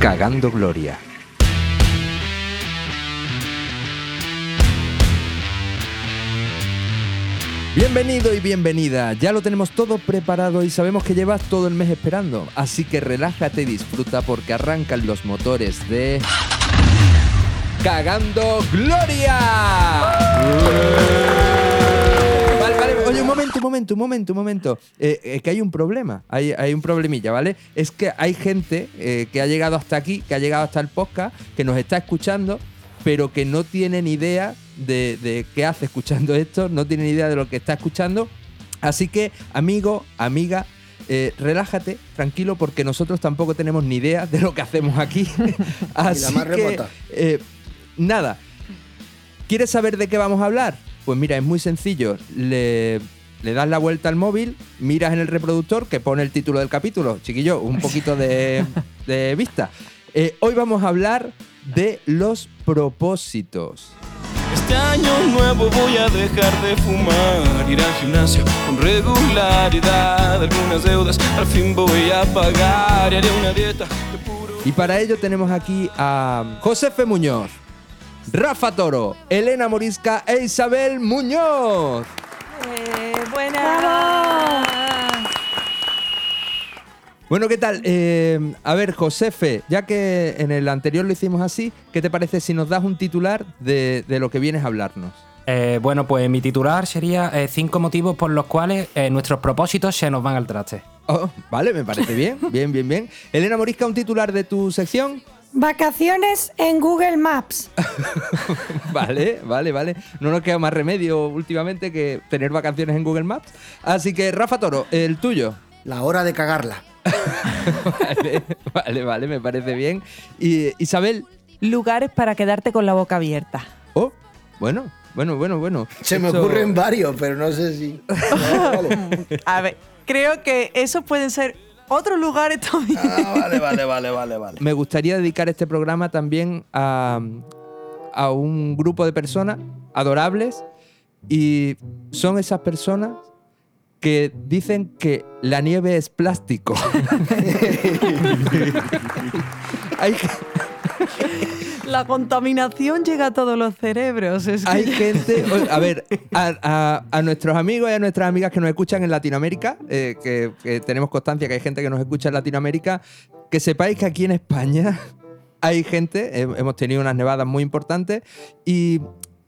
Cagando Gloria. Bienvenido y bienvenida. Ya lo tenemos todo preparado y sabemos que llevas todo el mes esperando. Así que relájate y disfruta porque arrancan los motores de. ¡Cagando Gloria! Un momento, un momento, un momento, un momento. Eh, eh, que hay un problema, hay, hay un problemilla, ¿vale? Es que hay gente eh, que ha llegado hasta aquí, que ha llegado hasta el podcast, que nos está escuchando, pero que no tiene ni idea de, de qué hace escuchando esto, no tiene ni idea de lo que está escuchando. Así que, amigo, amiga, eh, relájate, tranquilo, porque nosotros tampoco tenemos ni idea de lo que hacemos aquí. Así más que, remota. eh, nada. ¿Quieres saber de qué vamos a hablar? Pues mira, es muy sencillo. Le, le das la vuelta al móvil, miras en el reproductor que pone el título del capítulo. Chiquillo, un poquito de, de vista. Eh, hoy vamos a hablar de los propósitos. Este año nuevo voy a dejar de fumar, ir al gimnasio con regularidad, algunas deudas al fin voy a pagar y haré una dieta de puro... Y para ello tenemos aquí a Josefe Muñoz, Rafa Toro, Elena Morisca e Isabel Muñoz. Eh, buenas. Bueno, ¿qué tal? Eh, a ver, Josefe, ya que en el anterior lo hicimos así, ¿qué te parece si nos das un titular de, de lo que vienes a hablarnos? Eh, bueno, pues mi titular sería eh, cinco motivos por los cuales eh, nuestros propósitos se nos van al traste. Oh, vale, me parece bien, bien, bien, bien. Elena Morisca, un titular de tu sección. Vacaciones en Google Maps. Vale, vale, vale. No nos queda más remedio últimamente que tener vacaciones en Google Maps. Así que, Rafa Toro, el tuyo. La hora de cagarla. Vale, vale, vale, me parece bien. Y Isabel, Lugares para quedarte con la boca abierta. oh, bueno, bueno, bueno, bueno. Se me Esto- ocurren varios, pero no sé si. Vale. A ver, creo que esos pueden ser otros lugares también. Ah, vale, vale, vale, vale, vale. Me gustaría dedicar este programa también a, a un grupo de personas adorables y son esas personas que dicen que la nieve es plástico. hay, La contaminación llega a todos los cerebros. Es que- hay gente, a ver, a, a- a nuestros amigos y a nuestras amigas que nos escuchan en Latinoamérica, eh, que, que tenemos constancia que hay gente que nos escucha en Latinoamérica, que sepáis que aquí en España hay gente, he- hemos tenido unas nevadas muy importantes y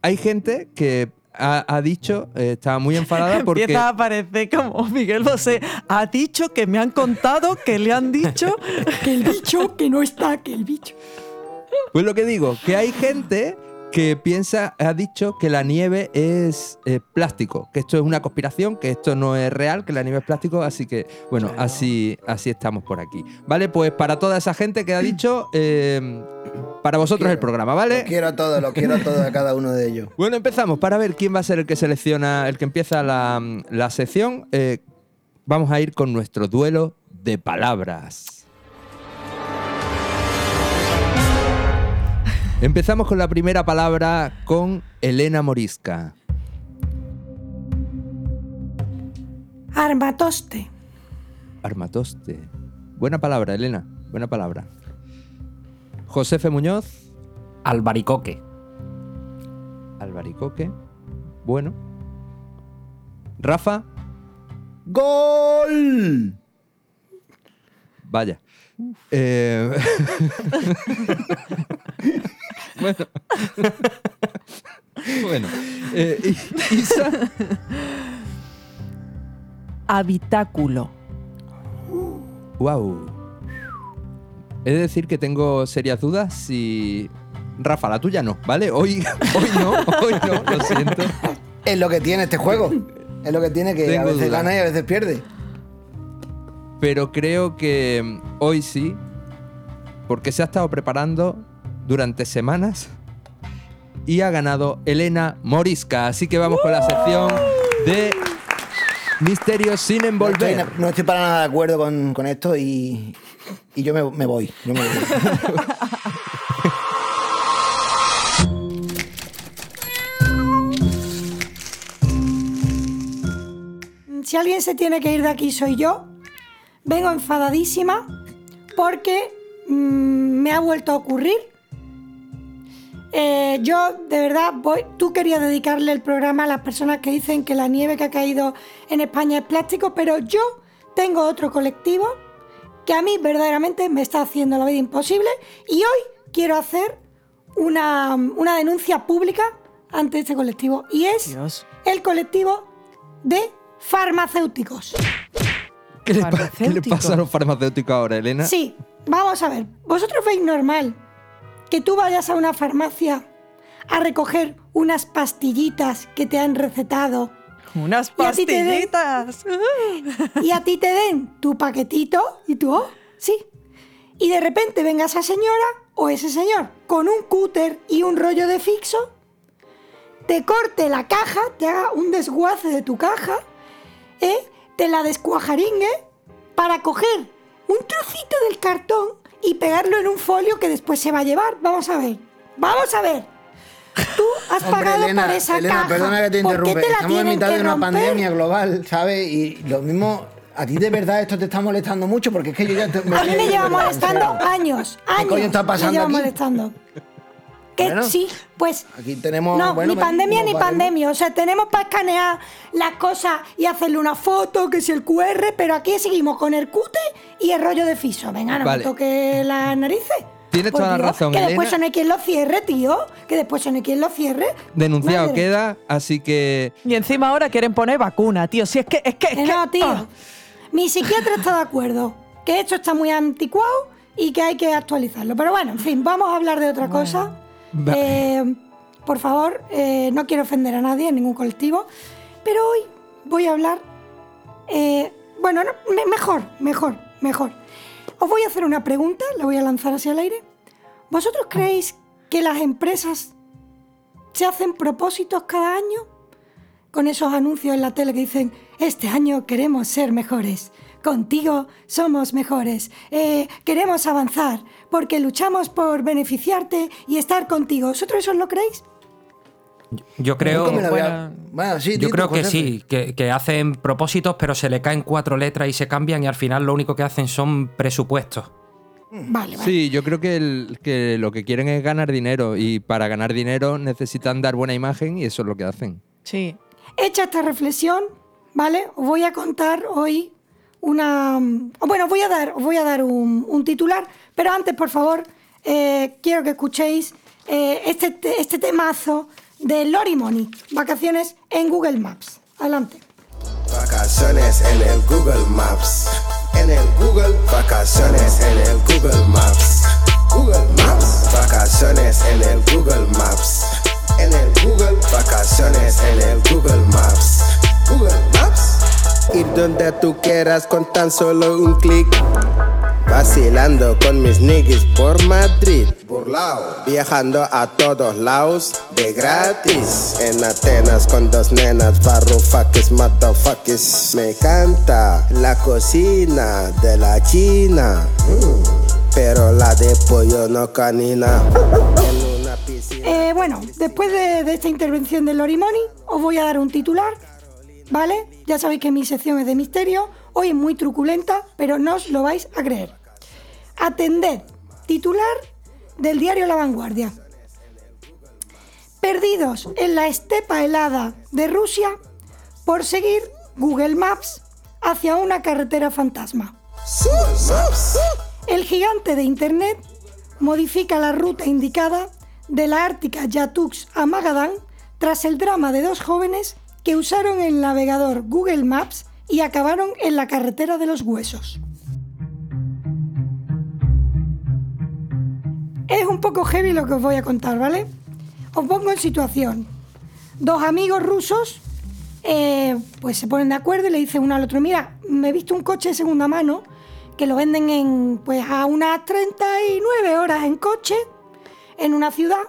hay gente que ha, ha dicho, eh, está muy enfadada porque... Empieza a aparecer como Miguel Bosé. Ha dicho que me han contado, que le han dicho. Que el bicho que no está, que el bicho. Pues lo que digo, que hay gente que piensa, ha dicho que la nieve es eh, plástico, que esto es una conspiración, que esto no es real, que la nieve es plástico, así que, bueno, así, así estamos por aquí. Vale, pues para toda esa gente que ha dicho, eh, para vosotros el programa, Lo ¿vale? quiero a todos, lo quiero a todos, a cada uno de ellos. Bueno, empezamos para ver quién va a ser el que selecciona, el que empieza la, la sección. Eh, vamos a ir con nuestro duelo de palabras. Empezamos con la primera palabra con Elena Morisca. Armatoste. Armatoste. Buena palabra, Elena. Buena palabra. Josefe Muñoz, Albaricoque. Albaricoque. Bueno. Rafa, ¡Gol! vaya. Eh, bueno. bueno. Eh, Isa, Habitáculo. wow. He de decir que tengo serias dudas si. Rafa, la tuya no, ¿vale? Hoy, hoy no, hoy no, lo siento. Es lo que tiene este juego. Es lo que tiene que a veces gana y a veces pierde. pero creo que hoy sí, porque se ha estado preparando durante semanas y ha ganado Elena Morisca. Así que vamos con la sección de Misterios sin No estoy, envolver. no estoy para nada de acuerdo con, con esto y, y yo me, me voy. yo me voy. si alguien se tiene que ir de aquí soy yo. Vengo enfadadísima porque mm, me ha vuelto a ocurrir. Eh, yo, de verdad, voy, tú querías dedicarle el programa a las personas que dicen que la nieve que ha caído en España es plástico, pero yo tengo otro colectivo que a mí verdaderamente me está haciendo la vida imposible y hoy quiero hacer una, una denuncia pública ante este colectivo y es Dios. el colectivo de farmacéuticos. ¿Qué le, qué le pasa a los farmacéuticos ahora, Elena? Sí, vamos a ver. ¿Vosotros veis normal que tú vayas a una farmacia a recoger unas pastillitas que te han recetado Unas Y a ti te den- pastillitas. y a ti te den tu paquetito y tú, oh, sí. Y de repente venga esa señora o ese señor con un cúter y un rollo de fixo, te corte la caja, te haga un desguace de tu caja, ¿eh? te la descuajaringue para coger un trocito del cartón y pegarlo en un folio que después se va a llevar. Vamos a ver, vamos a ver. Tú has Hombre, pagado Elena, por esa Elena, caja. perdona que te ¿Por qué interrumpe. te Estamos en mitad de una romper? pandemia global, ¿sabes? Y lo mismo, a ti de verdad esto te está molestando mucho porque es que yo ya... te- A mí me lleva molestando serio. años, ¿Qué años. coño está pasando me lleva aquí? molestando. Que Bueno, sí, pues. aquí tenemos- No, bueno, ni pandemia ni pandemia. O sea, tenemos para escanear las cosas y hacerle una foto, que es el QR, pero aquí seguimos con el cute y el rollo de fiso. Venga, no Vale. me toque las narices. Tienes Por toda la razón, Que después no hay quien lo cierre, tío. Que después no hay quien lo cierre. Denunciado Madre. queda, así que Y encima ahora quieren poner vacuna, tío. Si es que, es que, es Que que- no, tío. ah. Mi psiquiatra está de acuerdo. Que esto está muy anticuado y que hay que actualizarlo. Pero bueno, en fin, vamos a hablar de otra cosa. Eh, por favor, eh, no quiero ofender a nadie en ningún colectivo. Pero hoy voy a hablar. eh, bueno, no, me- mejor, mejor, mejor. Os voy a hacer una pregunta, la voy a lanzar hacia el aire. ¿Vosotros creéis que las empresas se hacen propósitos cada año? con esos anuncios en la tele que dicen, este año queremos ser mejores, contigo somos mejores, eh, queremos avanzar, porque luchamos por beneficiarte y estar contigo. ¿Vosotros eso lo creéis? Yo creo, bueno. Bueno, sí, yo creo que sí, que, que hacen propósitos, pero se le caen cuatro letras y se cambian y al final lo único que hacen son presupuestos. Vale, vale. sí, yo creo que, el- que lo que quieren es ganar dinero y para ganar dinero necesitan dar buena imagen y eso es lo que hacen. Sí. Hecha esta reflexión, ¿vale? Os voy a contar hoy una... o Bueno, voy a dar, os voy a dar un, titular, pero antes, por favor, eh, quiero que escuchéis eh, este, te- este temazo de Lori Money, vacaciones en Google Maps. Adelante. Vacaciones en el Google Maps. En el Google. Vacaciones en el Google Maps. Google Maps. Vacaciones en el Google Maps. En el Google. Vacaciones en el Google Maps. Google Maps. Ir donde tú quieras con tan solo un clic. Vacilando con mis niggas por Madrid. Burlao. Viajando a todos lados de gratis. En Atenas con dos nenas, barrufakis, motherfuckers. Me encanta la cocina de la China. Mm, Pero la de pollo no canina. En una piscina. Eh, bueno, después de, de esta intervención de Lori Money, os voy a dar un titular, ¿vale? Ya sabéis que mi sección es de misterio, hoy es muy truculenta, pero no os lo vais a creer. Atended, titular del diario La Vanguardia. Perdidos en la estepa helada de Rusia por seguir Google Maps hacia una carretera fantasma. El gigante de Internet modifica la ruta indicada de la Ártica Yatux a Magadán tras el drama de dos jóvenes que usaron el navegador Google Maps y acabaron en la carretera de los huesos. Es un poco heavy lo que os voy a contar, ¿vale? Os pongo en situación. Dos amigos rusos eh, pues se ponen de acuerdo y le dicen uno al otro, mira, me he visto un coche de segunda mano que lo venden en pues a unas 39 horas en coche en una ciudad.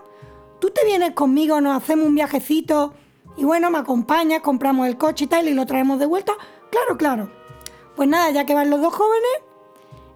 Tú te vienes conmigo, nos hacemos un viajecito y bueno, me acompañas, compramos el coche y tal y lo traemos de vuelta. Claro, claro. Pues nada, ya que van los dos jóvenes,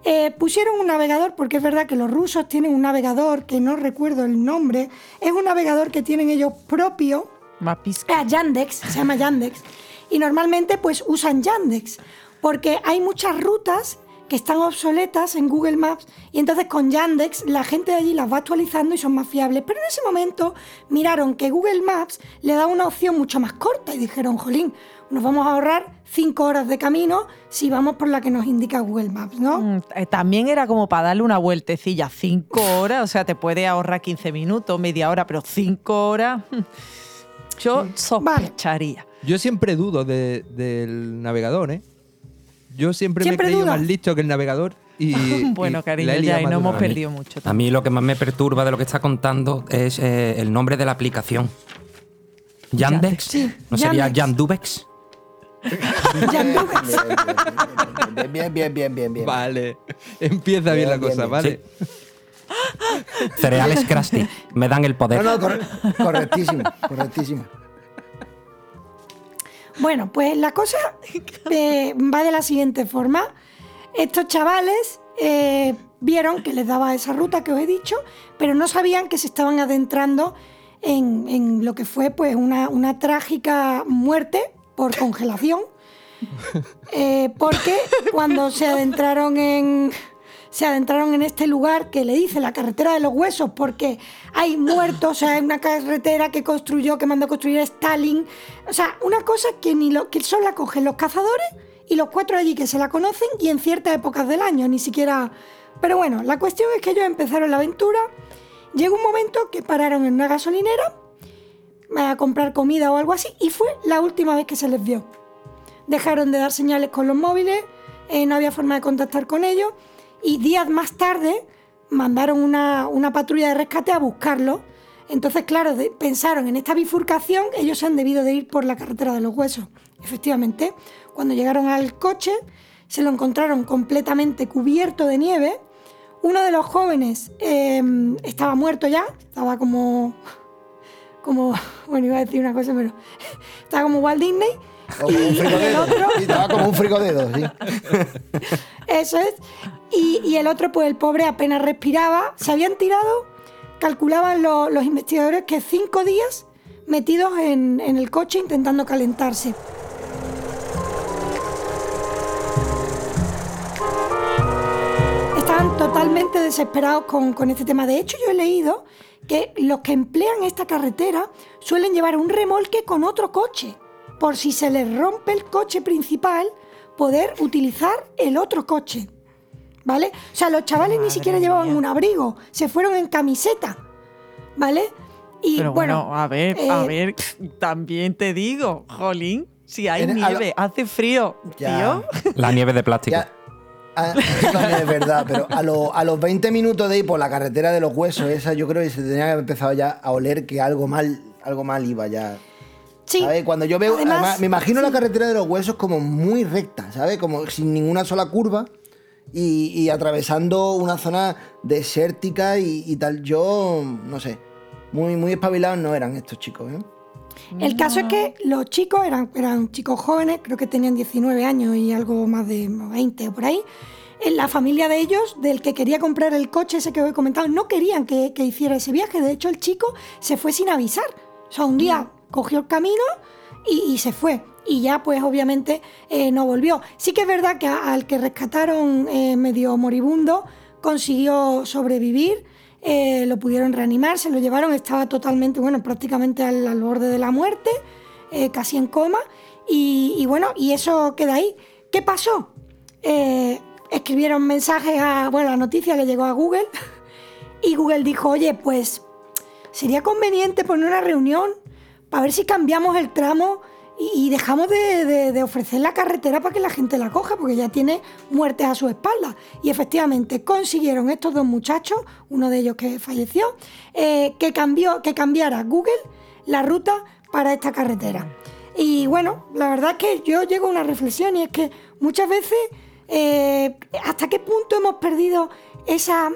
eh, pusieron un navegador, porque es verdad que los rusos tienen un navegador que no recuerdo el nombre, es un navegador que tienen ellos propio, Mapisca. Ah, Yandex, se llama Yandex. y normalmente pues usan Yandex, porque hay muchas rutas que están obsoletas en Google Maps y entonces con Yandex la gente de allí las va actualizando y son más fiables. Pero en ese momento miraron que Google Maps le da una opción mucho más corta y dijeron, jolín, nos vamos a ahorrar cinco horas de camino si vamos por la que nos indica Google Maps, ¿no? Mm, eh, También era como para darle una vueltecilla, cinco horas, o sea, te puede ahorrar 15 minutos, media hora, pero cinco horas, yo sospecharía. Yo siempre dudo de- del navegador, ¿eh? Yo siempre, ¿Siempre me he creído más listo que el navegador. Y, bueno, y cariño, ya, y no hemos perdido mucho. A mí lo que más me perturba de lo que está contando es eh, el nombre de la aplicación. Yandex. Sí, ¿No sería. Yandubex? Yandex. Bien, bien, bien, bien, bien, bien. Vale, empieza bien, Bien, la bien, cosa, bien. ¿vale? Cereales Krusty. Me dan el poder. No, no, corre- correctísimo, correctísimo. Bueno, pues la cosa eh, va de la siguiente forma. Estos chavales eh, vieron que les daba esa ruta que os he dicho, pero no sabían que se estaban adentrando en, en lo que fue pues una, una trágica muerte por congelación. Eh, porque cuando se adentraron en se adentraron en este lugar que le dice la carretera de los huesos porque hay muertos, o sea, hay una carretera que construyó, que mandó construir Stalin, o sea, una cosa que ni lo, que solo la cogen los cazadores y los cuatro allí que se la conocen y en ciertas épocas del año, ni siquiera. Pero bueno, la cuestión es que ellos empezaron la aventura. Llegó un momento que pararon en una gasolinera a comprar comida o algo así y fue la última vez que se les vio dejaron de dar señales con los móviles, eh, no había forma de contactar con ellos y días más tarde mandaron una, patrulla de rescate a buscarlos. Entonces, claro, pensaron en esta bifurcación, ellos se han debido de ir por la carretera de los huesos. Efectivamente, cuando llegaron al coche, se lo encontraron completamente cubierto de nieve. Uno de los jóvenes eh, estaba muerto ya, estaba como como, bueno, iba a decir una cosa, pero estaba como Walt Disney. O como un Y otro, Sí, estaba como un sí. eso es. Y, y el otro, pues el pobre apenas respiraba. Se habían tirado, calculaban lo- los investigadores, que cinco días metidos en, en el coche intentando calentarse. Estaban totalmente desesperados con, con este tema. De hecho, yo he leído que los que emplean esta carretera suelen llevar un remolque con otro coche, por si se les rompe el coche principal, poder utilizar el otro coche. ¿Vale? O sea, los chavales ni siquiera llevaban un abrigo, se fueron en camiseta. ¿Vale? Y Pero bueno, a ver, a eh, ver, también te digo, jolín, si hay En- a lo- nieve, hace frío, Ya. tío. La nieve de plástico. Ya, ah, eso también es verdad, pero a, lo- a los 20 minutos de ir por la carretera de los huesos, esa yo creo que se tenía que haber empezado ya a oler que algo mal, algo mal iba ya. Sí. ¿Sabes? Cuando yo veo, Además, además, me imagino la carretera de los huesos como muy recta, ¿sabes? Como sin ninguna sola curva y, y atravesando una zona desértica y, y tal. Yo, no sé, muy, muy espabilados no eran estos chicos, ¿eh? El caso es que los chicos eran, eran chicos jóvenes, creo que tenían 19 años y algo más de 20 o por ahí. En la familia de ellos, del que quería comprar el coche ese que os he comentado, no querían que, que hiciera ese viaje. De hecho, el chico se fue sin avisar. O sea, un día cogió el camino y, se fue. Y ya, pues obviamente, eh, no volvió. Sí que es verdad que al que rescataron eh, medio moribundo, consiguió sobrevivir. eh, lo pudieron reanimar, se lo llevaron, estaba totalmente, bueno, prácticamente al, borde de la muerte, casi en coma. Y, bueno, y eso queda ahí. ¿Qué pasó? Escribieron mensajes a, bueno, la noticia le llegó a Google y Google dijo, oye, pues sería conveniente poner una reunión para ver si cambiamos el tramo y, dejamos de, ofrecer la carretera para que la gente la coja, porque ya tiene muertes a su espalda. Y efectivamente consiguieron estos dos muchachos, uno de ellos que falleció, eh, que, cambió, que cambiara Google la ruta para esta carretera. Y bueno, la verdad es que yo llego a una reflexión y es que muchas veces, eh, ¿hasta qué punto hemos perdido esa,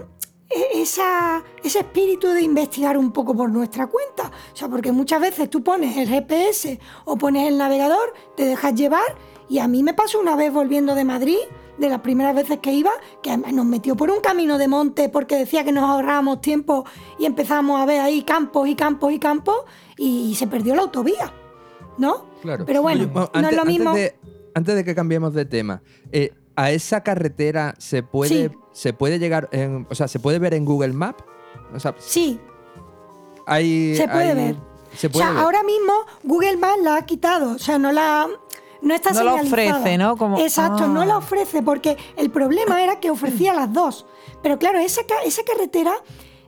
esa, ese espíritu de investigar un poco por nuestra cuenta. O sea, porque muchas veces tú pones el GPS o pones el navegador, te dejas llevar y a mí me pasó una vez volviendo de Madrid, de las primeras veces que iba, que nos metió por un camino de monte porque decía que nos ahorrábamos tiempo y empezamos a ver ahí campos y campos y campos y, se perdió la autovía, ¿no? Claro. Pero bueno, Oye, no antes, es lo mismo. Antes de, antes de que cambiemos de tema, eh, ¿a esa carretera se puede, Sí. se puede llegar, en- o sea, se puede ver en Google Maps? O sea, Sí, hay, Se puede hay- ver. Se o sea, ver. ahora mismo Google Maps la ha quitado, o sea, no la no está No la ofrece, ¿no? Como- Exacto, Ah. no la ofrece porque el problema era que ofrecía las dos. Pero claro, esa, esa carretera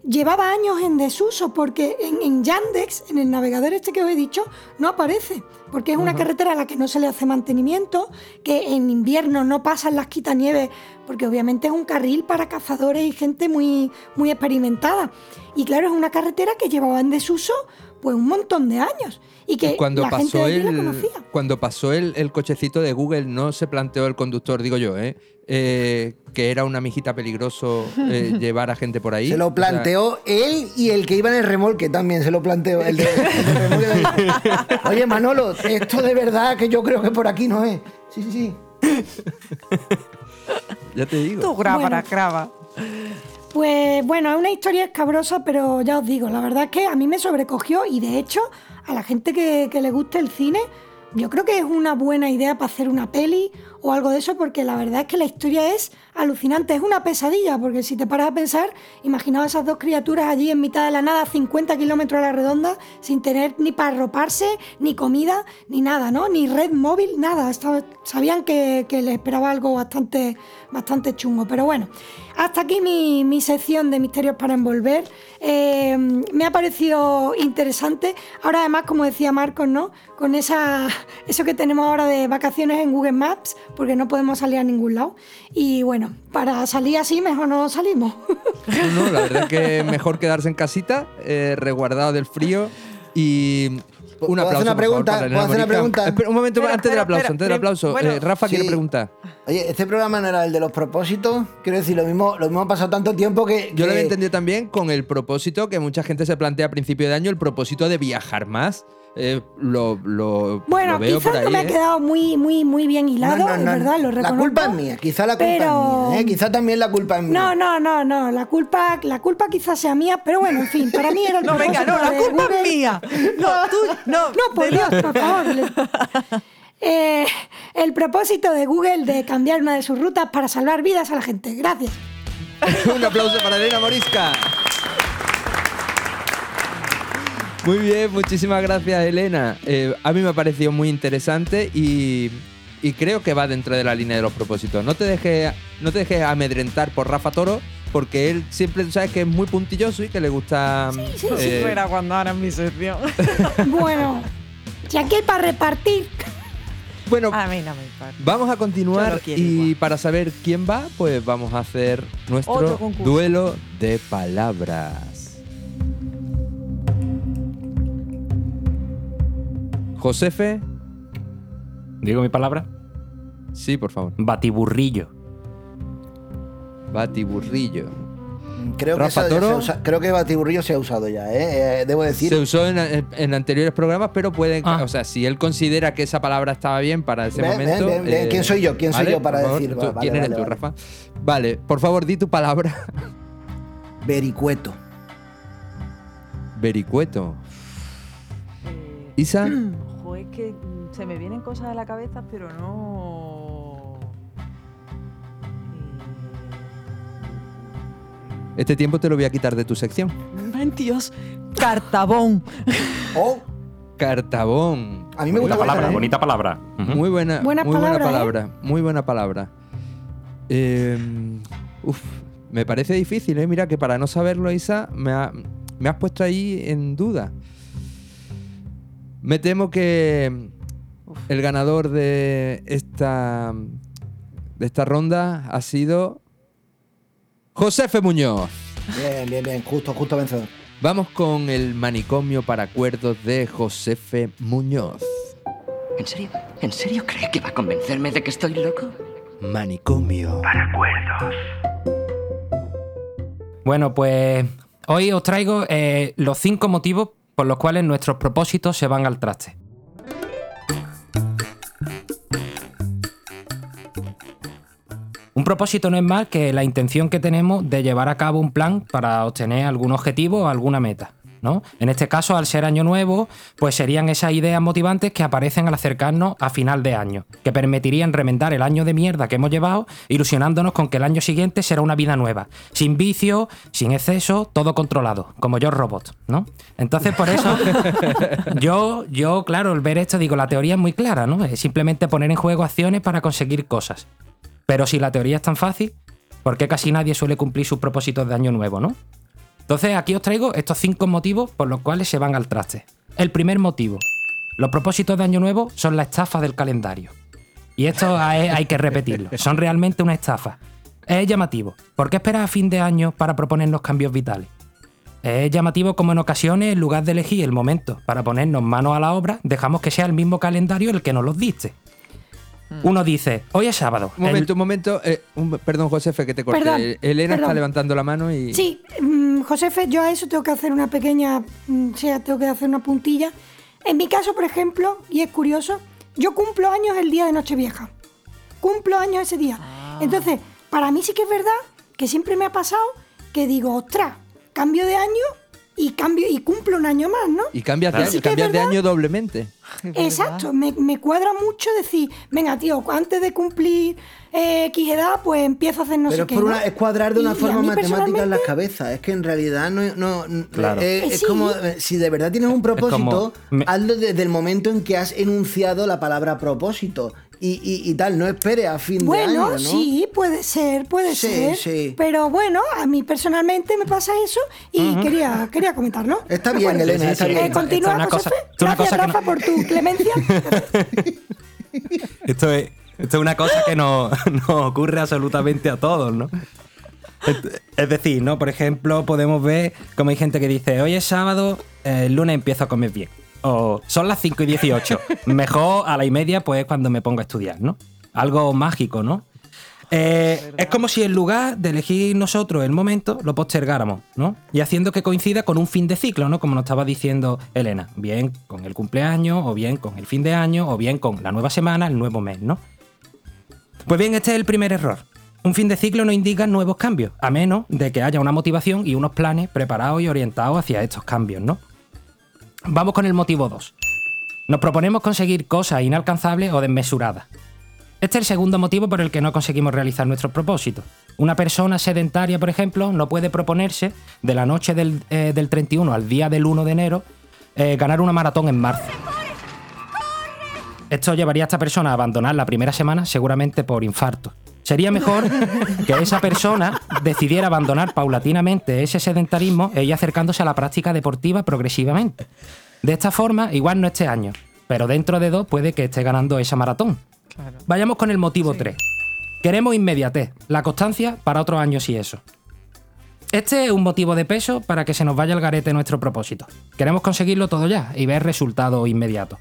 llevaba años en desuso porque en, en Yandex, en el navegador este que os he dicho, no aparece. Porque es una carretera a la que no se le hace mantenimiento, que en invierno no pasan las quitanieves, porque obviamente es un carril para cazadores y gente muy, muy experimentada. Y claro, es una carretera que llevaba en desuso pues un montón de años. Y que cuando la gente pasó de allí la el conocía. cuando pasó el, el cochecito de Google no se planteó el conductor digo yo ¿eh? Eh, que era una mijita peligroso eh, llevar a gente por ahí Se lo O sea, planteó él y el que iba en el remolque también se lo planteó. El de, el de. Oye, Manolo, esto de verdad que yo creo que por aquí no es. Sí, sí, sí. ya te digo Tú graba, Bueno. graba. Pues bueno, es una historia escabrosa, pero ya os digo, la verdad es que a mí me sobrecogió y de hecho a la gente que, que le guste el cine, yo creo que es una buena idea para hacer una peli o algo de eso, porque la verdad es que la historia es alucinante, es una pesadilla, porque si te paras a pensar, imaginaos esas dos criaturas allí en mitad de la nada, 50 kilómetros a la redonda, sin tener ni para arroparse, ni comida, ni nada, ¿no? Ni red móvil, nada. Sabían que, que les esperaba algo bastante, bastante chungo, pero bueno. Hasta aquí mi, mi sección de misterios para envolver. Eh, me ha parecido interesante. Ahora además, como decía Marcos, ¿no? Con esa, eso que tenemos ahora de vacaciones en Google Maps, porque no podemos salir a ningún lado. Y bueno, para salir así mejor no salimos. No, la verdad es que mejor quedarse en casita, eh, resguardado del frío y. ¿Puedo Un hacer aplauso, una por pregunta? favor, para ¿Puedo hacer una pregunta? Espera, un momento Espera, antes del aplauso, espera, antes del aplauso. bueno, Eh, Rafa quiere sí. preguntar. Oye, este programa no era el de los propósitos. Quiero decir, lo mismo, lo mismo ha pasado tanto tiempo que. Yo lo que- había entendido también con el propósito que mucha gente se plantea a principio de año, el propósito de viajar más. Eh, lo, lo, Bueno, lo veo quizás por ahí. no me ha ¿eh? quedado muy, muy, muy bien hilado, No, no, es no, verdad, lo La reconozco. culpa es mía, quizá la culpa pero- es mía. ¿eh? Quizá también la culpa es mía. No, no, no, no. La culpa, la culpa quizás sea mía, pero bueno, en fin, para mí era el No, venga, no, la culpa Google. es mía. No, tú, no. No, por Dios, la- por favor. Eh, el propósito de Google de cambiar una de sus rutas para salvar vidas a la gente. Gracias. Un aplauso para Elena Morisca. Muy bien, muchísimas gracias Elena. Eh, a mí me ha parecido muy interesante y, y creo que va dentro de la línea de los propósitos. No te dejes, no te dejes amedrentar por Rafa Toro, porque él siempre tú sabes que es muy puntilloso y que le gusta... sí, eh, Si fuera cuando ahora en mi sección. Bueno, ya que hay para repartir. bueno, A mí no me importa. Vamos a continuar y igual. para saber quién va, pues vamos a hacer nuestro duelo de palabras. Josefe, Digo mi palabra. sí, por favor. Batiburrillo. Batiburrillo. Creo que, Toro. usa- creo que Batiburrillo se ha usado ya, ¿eh? Eh, debo decir. Se usó en, en anteriores programas, pero pueden, Ah. o sea, si él considera que esa palabra estaba bien para ese Ven, momento. ven, ven, ven. ¿Quién soy yo? ¿Quién soy yo para favor, decir? tú- Va, vale, ¿Quién eres vale, tú, vale. Rafa? Vale, por favor, di tu palabra. Vericueto. Vericueto. Eh, Isa. jo, es que mm, se me vienen cosas a la cabeza, pero no. Este tiempo te lo voy a quitar de tu sección. Eh, ¡Ay, Dios! Cartabón. Oh, Cartabón. a mí me Bonita gusta palabra, esa, ¿eh? bonita palabra. Muy buena, Buena muy buena palabra, ¿eh? palabra. Muy buena palabra. Eh, uf, me parece difícil, ¿eh? Mira que para no saberlo, Isa, me, ha- me has puesto ahí en duda. Me temo que el ganador de esta, de esta ronda ha sido Josefe Muñoz. Bien, bien, bien. Justo, justo vencedor. Vamos con el manicomio para acuerdos de Josefe Muñoz. ¿En serio? ¿En serio cree que va a convencerme de que estoy loco? Manicomio. Bueno, pues hoy os traigo eh, los cinco motivos por los cuales nuestros propósitos se van al traste. Un propósito no es más que la intención que tenemos de llevar a cabo un plan para obtener algún objetivo o alguna meta. ¿No? En este caso, al ser año nuevo, pues serían esas ideas motivantes que aparecen al acercarnos a final de año, que permitirían remendar el año de mierda que hemos llevado, ilusionándonos con que el año siguiente será una vida nueva, sin vicio, sin exceso, todo controlado, como yo robot, ¿no? Entonces, por eso, yo, yo, claro, al ver esto, digo, la teoría es muy clara, ¿no? Es simplemente poner en juego acciones para conseguir cosas. Pero si la teoría es tan fácil, ¿por qué casi nadie suele cumplir sus propósitos de año nuevo, no? Entonces aquí os traigo estos cinco motivos por los cuales se van al traste. El primer motivo. Los propósitos de año nuevo son la estafa del calendario. Y esto hay, hay que repetirlo. Son realmente una estafa. Es llamativo. ¿Por qué esperar a fin de año para proponernos cambios vitales? Es llamativo como en ocasiones, en lugar de elegir el momento para ponernos manos a la obra, dejamos que sea el mismo calendario el que nos los diste. Uno dice, hoy es sábado. Un momento, El- un momento. eh, un- perdón, Josefe, que te corté. Perdón, Elena está levantando la mano y. Sí, Josefe, yo a eso tengo que hacer una pequeña, mm, o sea, tengo que hacer una puntilla. En mi caso, por ejemplo, y es curioso, yo cumplo años el día de Nochevieja. Cumplo años ese día. Entonces, para mí sí que es verdad que siempre me ha pasado que digo, ostras, cambio de año y cambio y cumplo un año más, ¿no? Y cambias, de, Claro. cambias de año doblemente. Exacto, me, me cuadra mucho decir, venga, tío, antes de cumplir eh, X edad, pues empiezo a hacer no Pero sé es, qué. una, es cuadrar de una y forma matemática en la cabeza. Es que en realidad no, no- no- Claro. eh, Eh, es sí. como eh, si de verdad tienes un propósito, me- hazlo desde el momento en que has enunciado la palabra propósito y, y- y tal. No esperes a fin de Bueno, año, ¿no? sí, puede ser, puede Sí, ser. sí. Pero bueno, a mí personalmente me pasa eso y quería, quería comentarlo. Está ¿De bien? Elena, está sí, bien. Eh, continúa, Gracias, Rafa, no- por tu clemencia. Esto es, esto es una cosa que nos, nos ocurre absolutamente a todos, ¿no? Es- decir, ¿no? Por ejemplo, podemos ver como hay gente que dice, hoy es sábado, el lunes empiezo a comer bien. O son las 5 y 18. Mejor a la y media, pues cuando me pongo a estudiar, ¿no? Algo mágico, ¿no? Eh, es como si en lugar de elegir nosotros el momento, lo postergáramos, ¿no? Y haciendo que coincida con un fin de ciclo, ¿no? Como nos estaba diciendo Elena. Bien con el cumpleaños, o bien con el fin de año, o bien con la nueva semana, el nuevo mes, ¿no? Pues bien, este es el primer error. Un fin de ciclo no indica nuevos cambios, a menos de que haya una motivación y unos planes preparados y orientados hacia estos cambios, ¿no? Vamos con el motivo 2. Nos proponemos conseguir cosas inalcanzables o desmesuradas. Este es el segundo motivo por el que no conseguimos realizar nuestros propósitos. Una persona sedentaria, por ejemplo, no puede proponerse de la noche del, eh, del 31 al día del 1 de enero eh, ganar una maratón en marzo. Esto llevaría a esta persona a abandonar la primera semana seguramente por infarto. Sería mejor que esa persona decidiera abandonar paulatinamente ese sedentarismo e ir acercándose a la práctica deportiva progresivamente. De esta forma, igual no este año, pero dentro de dos puede que esté ganando esa maratón. Vayamos con el motivo 3. Queremos inmediatez, la constancia para otros años y eso. Este es un motivo de peso para que se nos vaya el garete nuestro propósito. Queremos conseguirlo todo ya y ver resultados inmediatos.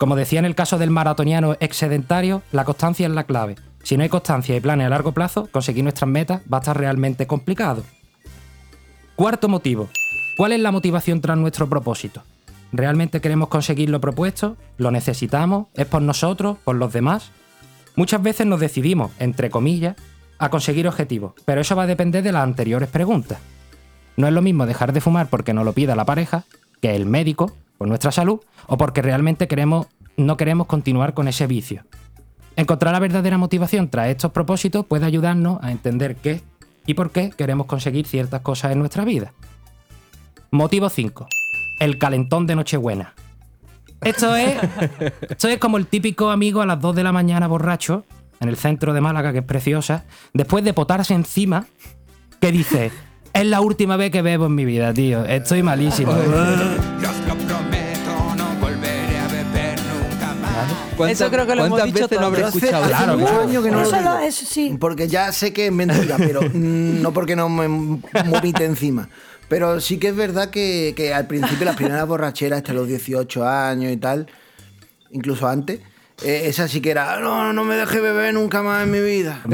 Como decía en el caso del maratoniano excedentario, la constancia es la clave. Si no hay constancia y planes a largo plazo, conseguir nuestras metas va a estar realmente complicado. Cuarto motivo. ¿Cuál es la motivación tras nuestro propósito? ¿Realmente queremos conseguir lo propuesto? ¿Lo necesitamos? ¿Es por nosotros? ¿Por los demás? Muchas veces nos decidimos, entre comillas, a conseguir objetivos, pero eso va a depender de las anteriores preguntas. No es lo mismo dejar de fumar porque nos lo pida la pareja, que el médico, por nuestra salud, o porque realmente queremos, no queremos continuar con ese vicio. Encontrar la verdadera motivación tras estos propósitos puede ayudarnos a entender qué y por qué queremos conseguir ciertas cosas en nuestra vida. Motivo 5. El calentón de Nochebuena. Esto es, esto es como el típico amigo a las 2 de la mañana borracho, en el centro de Málaga, que es preciosa, después de potarse encima, que dice, es la última vez que bebo en mi vida, tío, estoy malísimo. Eso creo que lo hemos dicho veces no habré escuchado hace Claro, muchos claro. años que no lo Eso lo- digo. eso sí. Porque ya sé que es mentira, pero mm, no porque no me vomite encima. Pero sí que es verdad que, que al principio las primeras borracheras, hasta los 18 años y tal, incluso antes, eh, esa sí que era, no, no me deje beber nunca más en mi vida.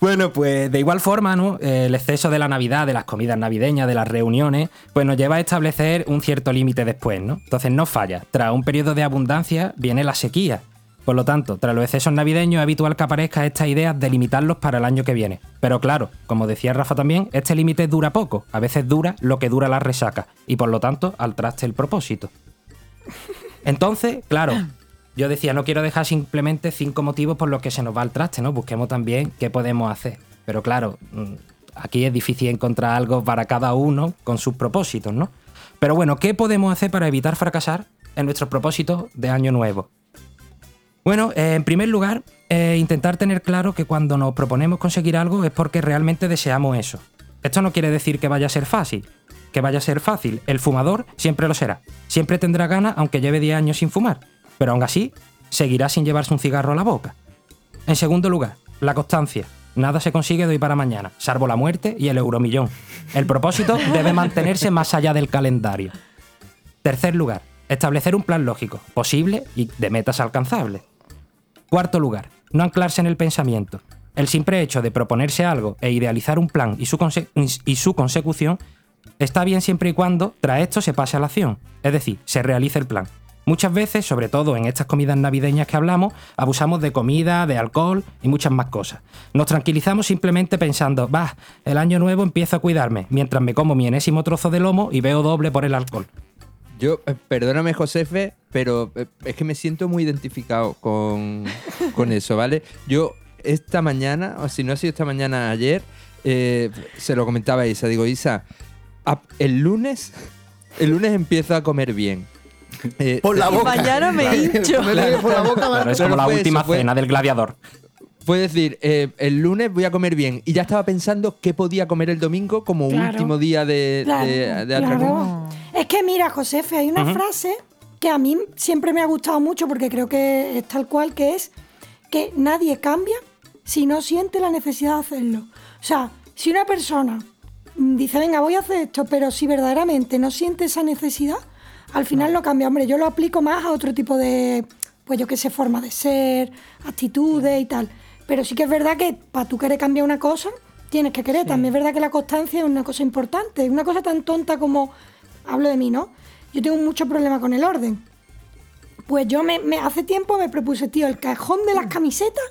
Bueno, pues de igual forma, ¿no? El exceso de la Navidad, de las comidas navideñas, de las reuniones, pues nos lleva a establecer un cierto límite después, ¿no? Entonces no falla. Tras un periodo de abundancia viene la sequía. Por lo tanto, tras los excesos navideños es habitual que aparezca esta idea de limitarlos para el año que viene. Pero claro, como decía Rafa también, este límite dura poco, a veces dura lo que dura la resaca, y por lo tanto al traste el propósito. Entonces, claro, yo decía, no quiero dejar simplemente cinco motivos por los que se nos va al traste, ¿no? Busquemos también qué podemos hacer. Pero claro, mm, aquí es difícil encontrar algo para cada uno con sus propósitos, ¿no? Pero bueno, ¿qué podemos hacer para evitar fracasar en nuestros propósitos de año nuevo? Bueno, eh, en primer lugar, eh, intentar tener claro que cuando nos proponemos conseguir algo es porque realmente deseamos eso. Esto no quiere decir que vaya a ser fácil, que vaya a ser fácil. El fumador siempre lo será. Siempre tendrá ganas aunque lleve 10 años sin fumar. Pero aún así, seguirá sin llevarse un cigarro a la boca. En segundo lugar, la constancia. Nada se consigue de hoy para mañana, salvo la muerte y el euromillón. El propósito debe mantenerse más allá del calendario. Tercer lugar, establecer un plan lógico, posible y de metas alcanzables. Cuarto lugar, no anclarse en el pensamiento. El simple hecho de proponerse algo e idealizar un plan y su, conse- y su consecución está bien siempre y cuando tras esto se pase a la acción, es decir, se realice el plan. Muchas veces, sobre todo en estas comidas navideñas que hablamos, abusamos de comida, de alcohol y muchas más cosas. Nos tranquilizamos simplemente pensando, va, el año nuevo empiezo a cuidarme, mientras me como mi enésimo trozo de lomo y veo doble por el alcohol. Yo, eh, perdóname, Josefe, pero eh, es que me siento muy identificado con, con eso, ¿vale? Yo esta mañana, o si no ha sido esta mañana, ayer, eh, se lo comentaba a Isa. Digo, Isa, a- el lunes, el lunes empiezo a comer bien. Eh, Por la Y boca. mañana me hincho. Por la boca, es como la última eso, fue- cena del gladiador. Fue decir, eh, el lunes voy a comer bien. Y ya estaba pensando qué podía comer el domingo como Claro. último día de, Claro, de, de claro. atracón. Es que mira, Josefe, hay una frase que a mí siempre me ha gustado mucho porque creo que es tal cual que es que nadie cambia si no siente la necesidad de hacerlo. O sea, si una persona dice, venga, voy a hacer esto, pero si verdaderamente no siente esa necesidad, al final lo cambia. Hombre, yo lo aplico más a otro tipo de, pues yo qué sé, forma de ser, actitudes y tal. Pero sí que es verdad que para tú querer cambiar una cosa, tienes que querer. También es verdad que la constancia es una cosa importante. Es una cosa tan tonta como, hablo de mí, ¿no? Yo tengo mucho problema con el orden. Pues yo me, me- hace tiempo me propuse, tío, el cajón de las camisetas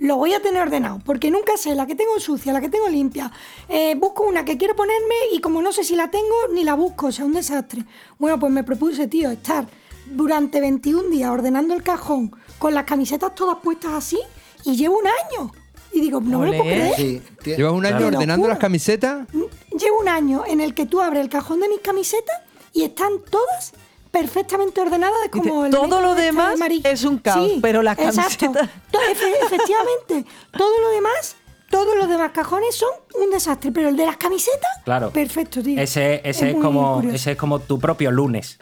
lo voy a tener ordenado, porque nunca sé la que tengo sucia, la que tengo limpia. Eh, busco una que quiero ponerme y como no sé si la tengo, ni la busco, o sea, un desastre. Bueno, pues me propuse, tío, estar durante 21 días ordenando el cajón con las camisetas todas puestas así y llevo un año. Y digo, no me lo puedo creer. Sí, ¿Llevas un año Claro. ordenando las camisetas? Llevo un año en el que tú abres el cajón de mis camisetas y están todas perfectamente ordenadas. Es Dice, como el todo lo de demás Marie. es un caos, pero la exacto. camiseta- To- efe- efectivamente, todo lo demás, todos los demás cajones son un desastre, pero el de las camisetas, Claro. perfecto, tío. Ese, ese es, muy como, curioso. ese es como tu propio lunes.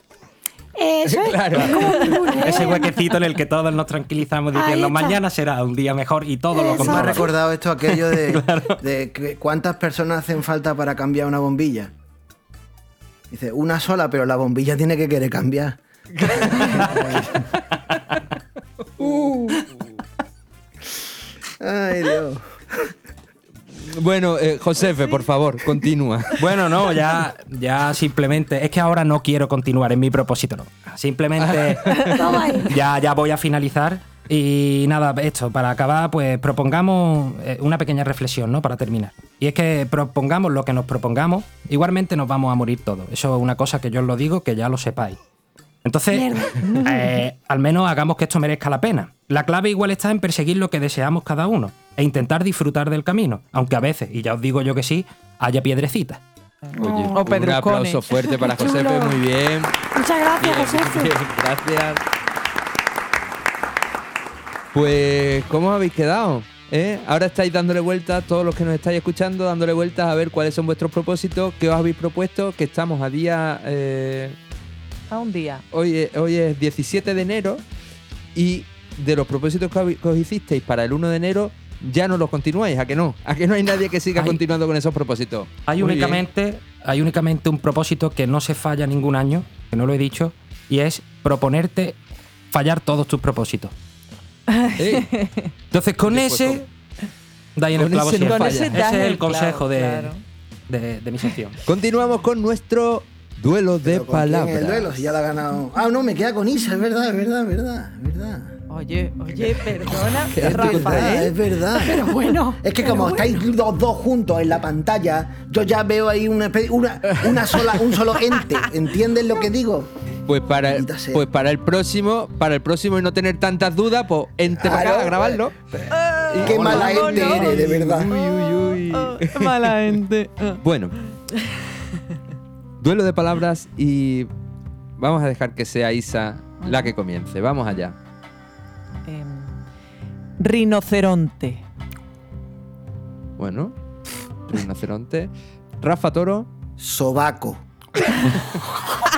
Eso es, Claro. es como lunes, Ese huequecito en el que todos nos tranquilizamos diciendo mañana será un día mejor y todo lo Exacto. Me ha recordado esto aquello de, de que cuántas personas hacen falta para cambiar una bombilla. Dice, una sola, pero la bombilla tiene que querer cambiar. Ay, Dios. Bueno, eh, Josefe, por favor, continúa. Bueno, no, ya, ya simplemente. Es que ahora no quiero continuar en mi propósito, no. Simplemente ya, ya voy a finalizar. Y nada, esto, para acabar, pues propongamos eh, una pequeña reflexión, ¿no? Para terminar. Y es que propongamos lo que nos propongamos, igualmente nos vamos a morir todos. Eso es una cosa que yo os lo digo, que ya lo sepáis. Entonces, eh, al menos hagamos que esto merezca la pena. La clave igual está en perseguir lo que deseamos cada uno e intentar disfrutar del camino, aunque a veces, y ya os digo yo que sí, haya piedrecitas. Oye, O un aplauso fuerte para chulo. muy bien. Muchas gracias. Bien, gracias. Pues, ¿cómo os habéis quedado? ¿Eh? Ahora estáis dándole vueltas, todos los que nos estáis escuchando, dándole vueltas a ver cuáles son vuestros propósitos, qué os habéis propuesto, que estamos a día... eh, A un día. hoy, es- hoy es 17 de enero y de los propósitos que, os hicisteis para el 1 de enero, ya no los continuáis, ¿a que no? ¿A que no hay nadie que siga continuando con esos propósitos? Hay Muy bien. únicamente, hay únicamente un propósito que no se falla ningún año, que no lo he dicho, y es proponerte fallar todos tus propósitos. Entonces, con ese, da ahí en el clavo falla. Con ese Ese es el el consejo clavo, de, claro. de- de mi sección. Continuamos con nuestro Duelo de Pero ¿con quién palabras. El duelo, si ya la ha ganado. Ah, no, me queda con Isa, es verdad, es verdad, es verdad, es verdad. Oye, oye, perdona, Qué Es verdad, Rafael. es verdad. Pero bueno. Es que como bueno. estáis los dos juntos en la pantalla, yo ya veo ahí una, una, una sola, un solo ente. ¿Entiendes lo que digo? Pues para, sea. pues para el próximo, para el próximo y no tener tantas dudas, pues Claro. a grabarlo. Qué mala no, ente no. eres, de verdad. Uy, uy, uy. Oh, mala gente. Ah. Bueno. Duelo de palabras y vamos a dejar que sea Isa la que comience. Vamos allá. Em, rinoceronte. Bueno. Rinoceronte. Rafa Toro. Sobaco.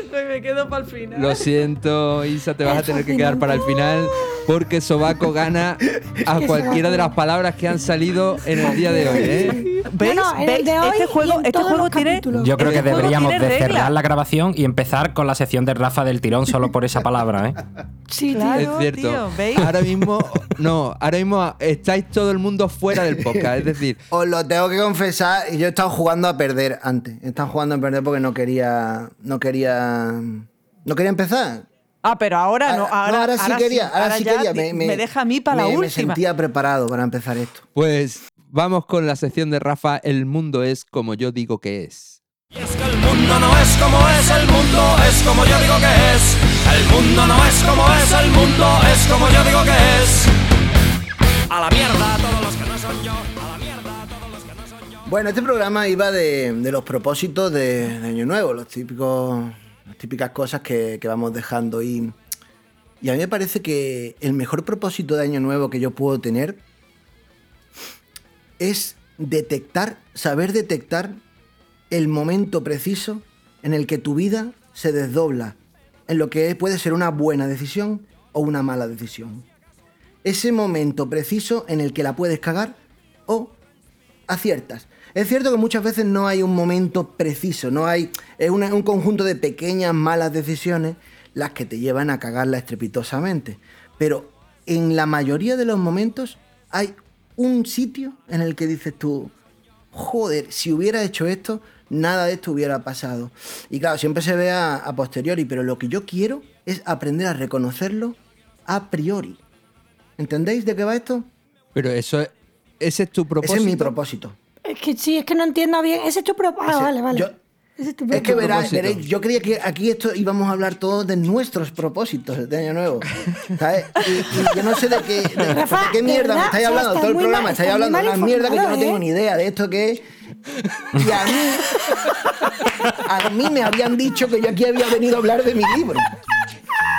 Me quedo para el final. Lo siento, Isa, te vas a tener que quedar para el final porque Sobaco gana a cualquiera de las palabras que han salido en el día de hoy, ¿eh? Este juego, este juego tiene. Yo creo que Este deberíamos cerrar la grabación y empezar con la sección de Rafa del tirón solo por esa palabra, ¿eh? Sí. Claro. Es cierto. tío, ¿veis? Ahora mismo, no, ahora mismo estáis todo el mundo fuera del podcast. Es decir, Os lo tengo que confesar, yo he estado jugando a perder antes. He estado jugando a perder porque no quería. No quería. No quería empezar. Ah, pero ahora no. Ahora, ahora sí quería, ahora, sí quería. di- Me, deja a mí para me- la Me última. sentía preparado para empezar esto. pues vamos con la sección de Rafa. El mundo es como yo digo que es. Y es que el mundo no es como es, el mundo es como yo digo que es. El mundo no es como es, el mundo es como yo digo que es. A la mierda todos los que no son yo, a la mierda todos los que no son yo. Bueno, este programa iba de, de los propósitos de, de Año Nuevo, los típicos, las típicas cosas que, vamos dejando. Y, y a mí me parece que el mejor propósito de Año Nuevo que yo puedo tener es detectar, saber detectar el momento preciso en el que tu vida se desdobla en lo que puede ser una buena decisión o una mala decisión. Ese momento preciso en el que la puedes cagar o aciertas. Es cierto que muchas veces no hay un momento preciso, no hay es una- un conjunto de pequeñas malas decisiones las que te llevan a cagarla estrepitosamente. Pero en la mayoría de los momentos hay un sitio en el que dices tú, joder, si hubiera hecho esto, nada de esto hubiera pasado. Y claro, siempre se ve a, a posteriori, pero lo que yo quiero es aprender a reconocerlo a priori. ¿Entendéis de qué va esto? Pero eso es, ese es tu propósito. Ese es mi propósito. Es que sí, es que no entiendo bien. Ese es tu propósito. Ah, Ese- vale, vale. yo- Ese es tu Es que propósito. verá- propósito. veréis, yo creía que aquí esto íbamos a hablar todos de nuestros propósitos de Año Nuevo. ¿sabes? Y, y yo no sé de qué, de, Rafa, de qué de mierda me estáis hablando todo el programa. mal- estáis hablando de una mierda que yo no tengo ¿eh? ni idea de esto que es. Y a mí, a mí me habían dicho que yo aquí había venido a hablar de mi libro.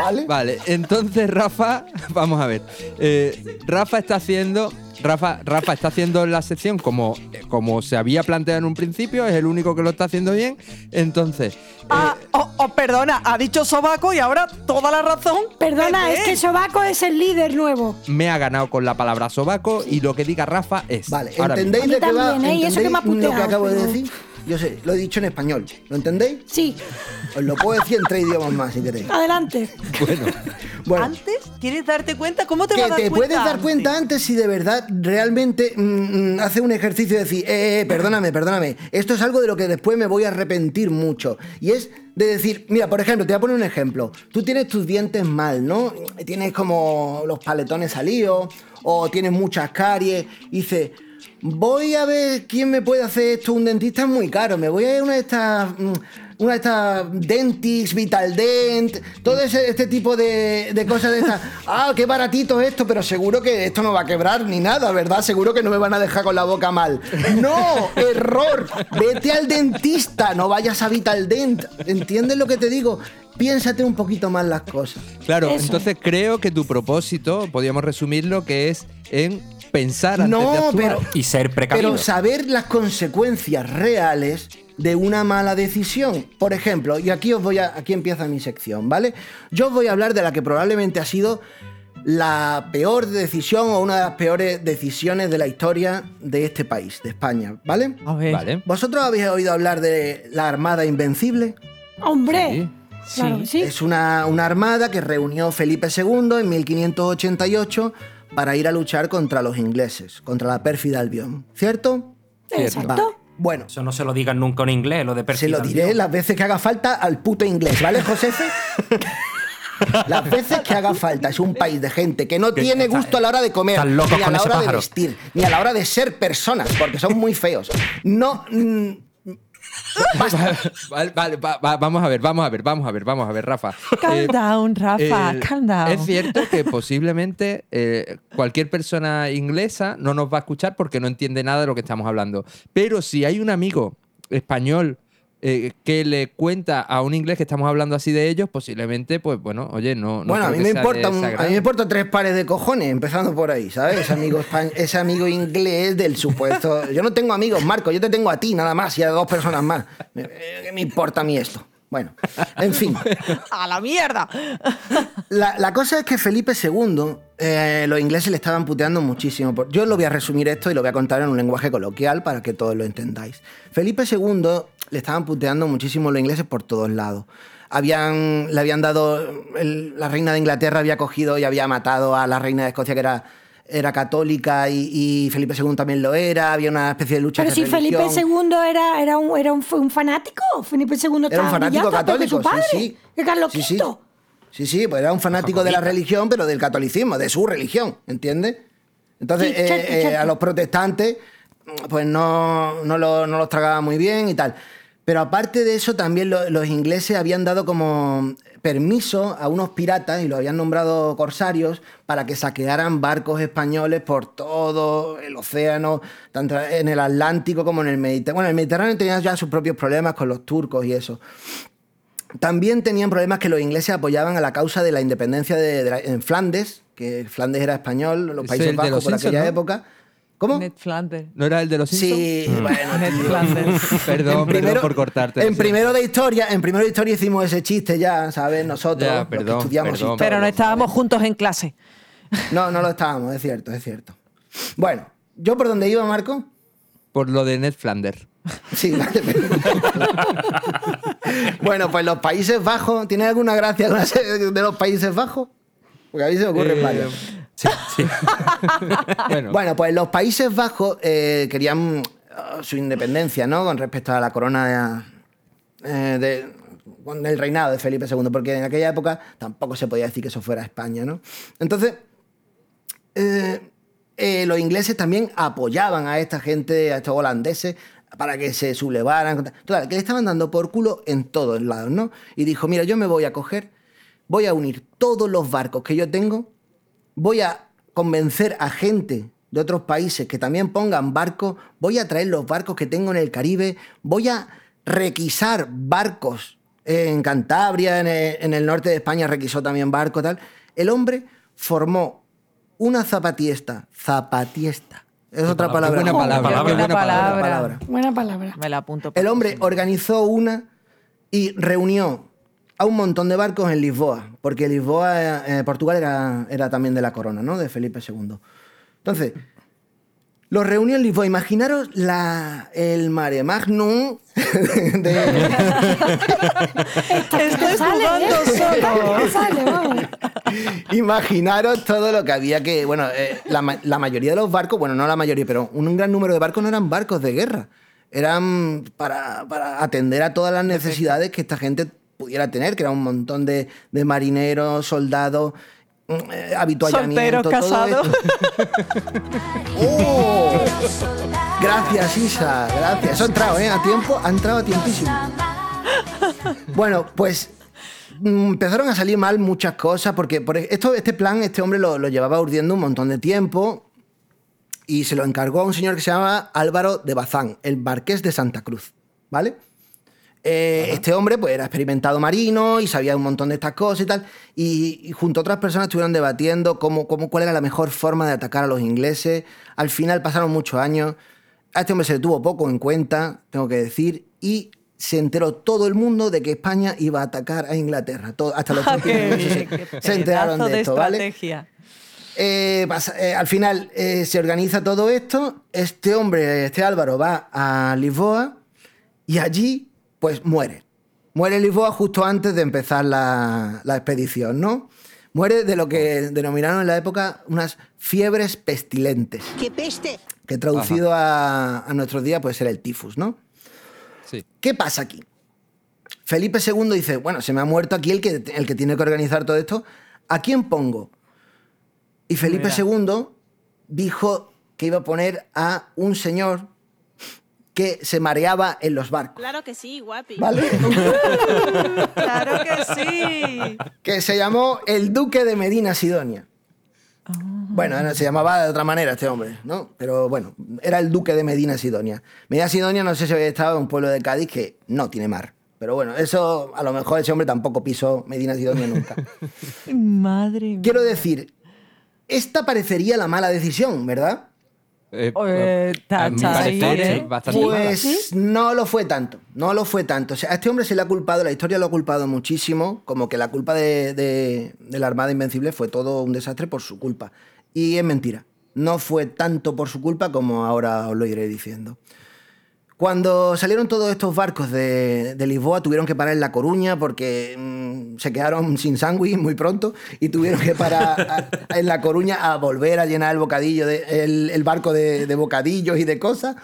¿Vale? Vale, entonces Rafa, vamos a ver. Eh, Rafa está haciendo. Rafa, Rafa está haciendo la sección como, como se había planteado en un principio, es el único que lo está haciendo bien. Entonces, Ah, oh, oh, perdona, ha dicho sobaco y ahora toda la razón. Perdona, es que Sobaco es el líder nuevo. me ha ganado con la palabra sobaco y lo que diga Rafa es. Vale, ahora ¿entendéis de mí va? también, ¿eh? Y eso que me ha ¿Entendéis lo que puteado, acabo de pero- decir? Yo sé, lo he dicho en español. ¿Lo entendéis? Sí, Os lo puedo decir en tres idiomas más si queréis. adelante. Bueno, Bueno, ¿Antes? ¿Quieres darte cuenta? ¿Cómo te vas que a dar te cuenta? puedes dar cuenta antes si de verdad realmente mm, mm, hace un ejercicio de decir, eh, eh, perdóname, perdóname, esto es algo de lo que después me voy a arrepentir mucho. Y es de decir, mira, por ejemplo, te voy a poner un ejemplo. Tú tienes tus dientes mal, ¿no? Tienes como los paletones salidos o tienes muchas caries y dices... Voy a ver quién me puede hacer esto. Un dentista es muy caro. Me voy a ir a una de estas. mm, Una de estas Dentix, Vital Dent, todo ese, este tipo de, de cosas de estas. Ah, qué baratito esto, pero seguro que esto no va a quebrar ni nada, ¿verdad? Seguro que no me van a dejar con la boca mal. No, error. Vete al dentista, no vayas a Vital Dent. ¿Entiendes lo que te digo? Piénsate un poquito más las cosas. claro, Eso. entonces creo que tu propósito, podríamos resumirlo, que es en pensar antes de No, actuar. pero Y ser precavido. Pero saber las consecuencias reales de una mala decisión. Por ejemplo, y aquí os voy a, aquí empieza mi sección, ¿vale? Yo os voy a hablar de la que probablemente ha sido la peor decisión o una de las peores decisiones de la historia de este país, de España, ¿vale? A ver. Vale. ¿Vosotros habéis oído hablar de la Armada Invencible? Hombre. Sí. Claro, sí. Es una, una armada que reunió Felipe II en 1588 para ir a luchar contra los ingleses, contra la pérfida Albión, ¿cierto? Vale. Exacto. Bueno, Eso no se lo digan nunca en inglés, lo de se lo diré perfilación. las veces que haga falta al puto inglés, ¿vale, Josefe? Las veces que haga falta. Es un país de gente que no Que tiene gusto a la hora de comer, ni a la hora de vestir, ni a la hora de ser personas, porque son muy feos. No. Vale, vale, va- va- vamos a ver, vamos a ver, vamos a ver, vamos a ver, Rafa. Calm Eh, down, Rafa, calm down. Es cierto que posiblemente eh, cualquier persona inglesa no nos va a escuchar porque no entiende nada de lo que estamos hablando. Pero si hay un amigo español eh, que le cuenta a un inglés que estamos hablando así de ellos, posiblemente, pues bueno, oye, no. no bueno, a mí, me importa un- a mí me importa tres pares de cojones, empezando por ahí, ¿sabes? Ese amigo, ese amigo inglés del supuesto. Yo no tengo amigos, Marco, yo te tengo a ti nada más y a dos personas más. Me- eh, ¿Qué me importa a mí esto? Bueno, en fin. ¡A la mierda! La, la cosa es que Felipe II, eh, los ingleses le estaban puteando muchísimo. Por- Yo lo voy a resumir esto y lo voy a contar en un lenguaje coloquial para que todos lo entendáis. Felipe II le estaban puteando muchísimo los ingleses por todos lados. Habían, le habían dado, el- la reina de Inglaterra había cogido y había matado a la reina de Escocia que era, era católica y, y Felipe II también lo era. Había una especie de lucha Pero de si Felipe religión. II era, era, un, era un, un fanático, Felipe II Era un fanático católico, su padre, sí, sí. que Carlos sí, sí. V. Sí, sí, pues era un fanático de la religión, pero del catolicismo, de su religión, ¿entiendes? Entonces, Sí, eh, cierto, eh, cierto. a los protestantes, pues no, no, lo- no los tragaba muy bien y tal. Pero aparte de eso, también lo- los ingleses habían dado como permiso a unos piratas, y los habían nombrado corsarios, para que saquearan barcos españoles por todo el océano, tanto en el Atlántico como en el Mediterráneo. Bueno, el Mediterráneo tenía ya sus propios problemas con los turcos y eso. También tenían problemas que los ingleses apoyaban a la causa de la independencia de, de la- en Flandes, que Flandes era español, los Es Países Bajos por aquella ¿no? época. ¿Cómo? Ned Flanders. ¿No era el de los Simpsons? Sí, Mm. bueno. Ned. Flanders. Perdón, perdón por cortarte. En primero de historia, en primero de historia hicimos ese chiste ya, ¿sabes? Nosotros, Ya, los que estudiamos perdón. historia. Pero no estábamos juntos en clase. No, no lo estábamos, es cierto, es cierto. Bueno, ¿yo por dónde iba, Marco? Por lo de Ned Flanders. Sí, vale. bueno, pues los Países Bajos, ¿tiene alguna gracia de los Países Bajos? Porque a mí se me ocurren Eh, varios. Bueno, pues los Países Bajos eh, querían uh, su independencia, ¿no? Con respecto a la corona eh, de, con el reinado de Felipe II, porque en aquella época tampoco se podía decir que eso fuera España, ¿no? Entonces, eh, eh, los ingleses también apoyaban a esta gente, a estos holandeses, para que se sublevaran. Total, que le estaban dando por culo en todos lados, ¿no? Y dijo, mira, yo me voy a coger, voy a unir todos los barcos que yo tengo, voy a convencer a gente de otros países que también pongan barcos, voy a traer los barcos que tengo en el Caribe, voy a requisar barcos en Cantabria, en el, norte de España requisó también barcos, tal. El hombre formó una zapatiesta, zapatiesta, es otra palabra, buena palabra, Palabra. buena palabra. Buena palabra. Me la apunto. El hombre organizó una y reunió a un montón de barcos en Lisboa, porque Lisboa, eh, Portugal, era, era también de la corona, ¿no? De Felipe II. Entonces, los reunió en Lisboa. Imaginaros la, el mare magnum de, Estoy Sale, jugando ¿eh? solo. Sale, vamos. Imaginaros todo lo que había que. Bueno, eh, la, la mayoría de los barcos, bueno, no la mayoría, pero un gran número de barcos no eran barcos de guerra. Eran para, para atender a todas las necesidades que esta gente pudiera tener, que era un montón de, de marineros, soldados, mm, eh, habituallamiento. Solteros, todo casados. ¡Oh! Gracias, Isa, gracias. Eso ha entrado, ¿eh? A tiempo, ha entrado a tiempísimo. Bueno, pues mm, empezaron a salir mal muchas cosas, porque por esto, este plan, este hombre lo, lo llevaba urdiendo un montón de tiempo y se lo encargó a un señor que se llama Álvaro de Bazán, el marqués de Santa Cruz, ¿vale? Eh, este hombre pues era experimentado marino y sabía un montón de estas cosas y tal, y, y junto a otras personas estuvieron debatiendo cómo, cómo, cuál era la mejor forma de atacar a los ingleses. Al final pasaron muchos años, a este hombre se le tuvo poco en cuenta, tengo que decir, y se enteró todo el mundo de que España iba a atacar a Inglaterra. Todo- hasta los Qué ingleses se- se enteraron de esto, ¿vale? Eh, pasa- eh, al final eh, se organiza todo esto. Este hombre, este Álvaro, va a Lisboa y allí, pues muere. Muere en Lisboa justo antes de empezar la, la expedición, ¿no? Muere de lo que denominaron en la época unas fiebres pestilentes. ¡Qué peste! que traducido a, a nuestros días puede ser el tifus, ¿no? Sí. ¿Qué pasa aquí? Felipe II dice, bueno, se me ha muerto aquí el que, el que tiene que organizar todo esto, ¿a quién pongo? Y Felipe II dijo que iba a poner a un señor que se mareaba en los barcos, Claro que sí, guapi. ¿vale? Claro que sí. que se llamó el Duque de Medina Sidonia. Bueno, no, se llamaba de otra manera este hombre, ¿no? Pero bueno, era el Duque de Medina Sidonia. Medina Sidonia, no sé si había estado en un pueblo de Cádiz que no tiene mar. Pero bueno, eso a lo mejor ese hombre tampoco pisó Medina Sidonia nunca. Madre mía. Quiero decir, esta parecería la mala decisión, ¿verdad? Eh, Eh, a mi tacha, parecer, ¿eh? es bastante mala. Pues no lo fue tanto, no lo fue tanto. O sea, a este hombre se le ha culpado, la historia lo ha culpado muchísimo, como que la culpa de, de- de la Armada Invencible fue todo un desastre por su culpa. Y es mentira, no fue tanto por su culpa como ahora os lo iré diciendo. Cuando salieron todos estos barcos de, Lisboa, tuvieron que parar en La Coruña porque mm, se quedaron sin sándwich muy pronto y tuvieron que parar en La Coruña a volver a llenar el bocadillo, de- el, barco de, bocadillos y de cosas,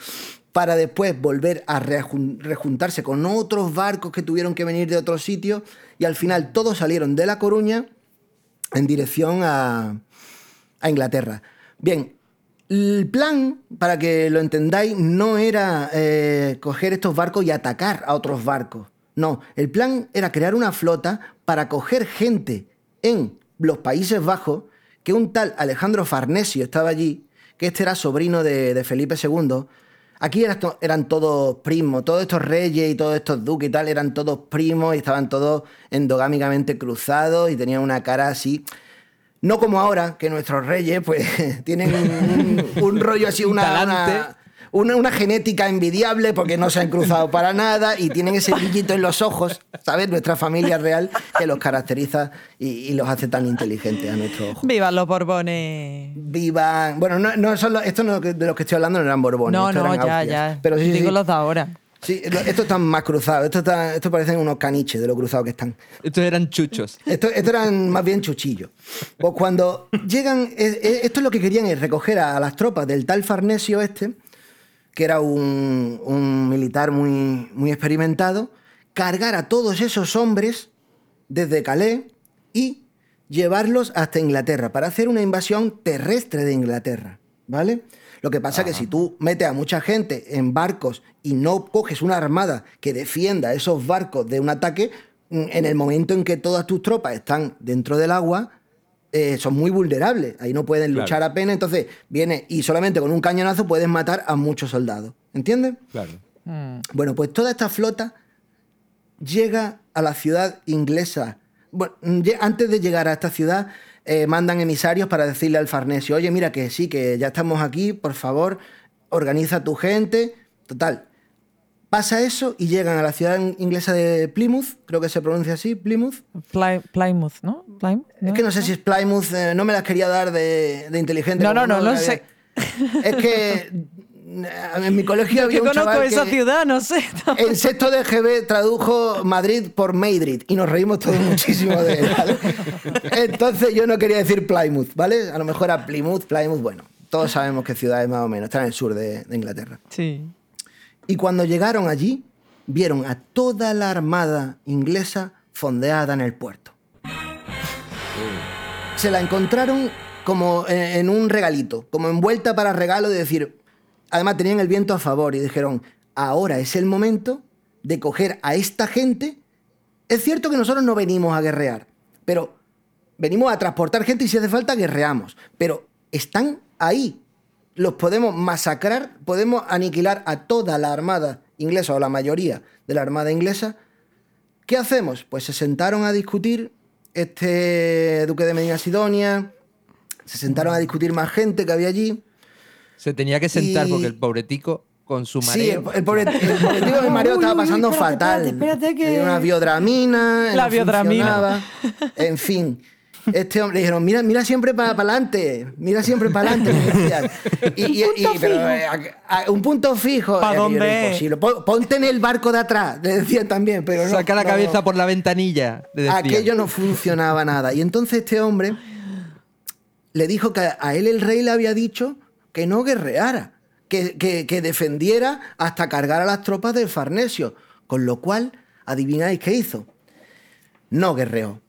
para después volver a rejuntarse con otros barcos que tuvieron que venir de otros sitios y al final todos salieron de La Coruña en dirección a Inglaterra. Bien, el plan, para que lo entendáis, no era eh, coger estos barcos y atacar a otros barcos. No, el plan era crear una flota para coger gente en los Países Bajos, que un tal Alejandro Farnesio estaba allí, que este era sobrino de, Felipe II. Aquí eran, eran todos primos, todos estos reyes y todos estos duques y tal, eran todos primos y estaban todos endogámicamente cruzados y tenían una cara así. No como ahora, que nuestros reyes pues tienen un, un rollo así, una, una, una- una genética envidiable porque no se han cruzado para nada y tienen ese brillito en los ojos, ¿sabes? Nuestra familia real que los caracteriza y, y los hace tan inteligentes a nuestros ojos. Vivan los Borbones. Vivan. Bueno, no, no son los- esto no, de los que estoy hablando no eran Borbones. No, no, eran ya, Austrias. ya. Pero sí, Digo sí. los de ahora. Sí, estos están más cruzados. Estos, están- estos parecen unos caniches de lo cruzados que están. Estos eran chuchos. Esto, esto eran más bien chuchillos. Pues cuando llegan, eh, eh, esto es lo que querían es recoger a, las tropas del tal Farnesio este, que era un, un militar muy, muy experimentado, cargar a todos esos hombres desde Calais y llevarlos hasta Inglaterra para hacer una invasión terrestre de Inglaterra, ¿vale? Lo que pasa es que si tú metes a mucha gente en barcos y no coges una armada que defienda esos barcos de un ataque, mm, en el momento en que todas tus tropas están dentro del agua, eh, son muy vulnerables. Ahí no pueden Claro. luchar apenas. Entonces, viene y solamente con un cañonazo puedes matar a muchos soldados. ¿Entiendes? Claro. Bueno, pues toda esta flota llega a la ciudad inglesa. Bueno, lle- antes de llegar a esta ciudad, eh, mandan emisarios para decirle al Farnesio, oye, mira que sí, que ya estamos aquí, por favor, organiza tu gente. Total. Pasa eso y llegan a la ciudad inglesa de Plymouth, creo que se pronuncia así, Plymouth. Ply- Plymouth, ¿no? Plymouth, Es que no sé si es Plymouth, eh, no me las quería dar de, de inteligente. No, no, no, no que sé. Es que en mi colegio había un conozco chaval esa que- ciudad, no sé. En sexto de GB tradujo Madrid por Madrid y nos reímos todos muchísimo de él, ¿vale? Entonces yo no quería decir Plymouth, ¿vale? A lo mejor era Plymouth, Plymouth, bueno. Todos sabemos qué ciudad es más o menos, está en el sur de, de Inglaterra. Sí. Y cuando llegaron allí, vieron a toda la armada inglesa fondeada en el puerto. Se la encontraron como en un regalito, como envuelta para regalo de decir, además tenían el viento a favor y dijeron, ahora es el momento de coger a esta gente. Es cierto que nosotros no venimos a guerrear, pero venimos a transportar gente y si hace falta guerreamos, pero están ahí. Los podemos masacrar, podemos aniquilar a toda la armada inglesa o la mayoría de la armada inglesa. ¿Qué hacemos? Pues se sentaron a discutir este duque de Medina Sidonia, se sentaron a discutir más gente que había allí. Se tenía que sentar Y- porque el pobretico con su Sí, el, mareo. el pobre, el mareo Uy, estaba uy, uy, pasando espérate, fatal. espérate, espérate que- Tenía una biodramina, La no biodramina. En fin. Este hombre dijeron, mira, mira siempre para adelante, mira siempre para adelante. Y, y- pero, eh, a- a- un punto fijo. ¿Pa aquello era dónde? imposible. Ponte en el barco de atrás, le decían también, pero no. Saca la no, cabeza no. por la ventanilla. le decían. Aquello no funcionaba nada. Y entonces este hombre le dijo que a él el rey le había dicho que no guerreara, que, que- defendiera hasta cargar a las tropas del Farnesio. Con lo cual, adivináis qué hizo. No guerreó.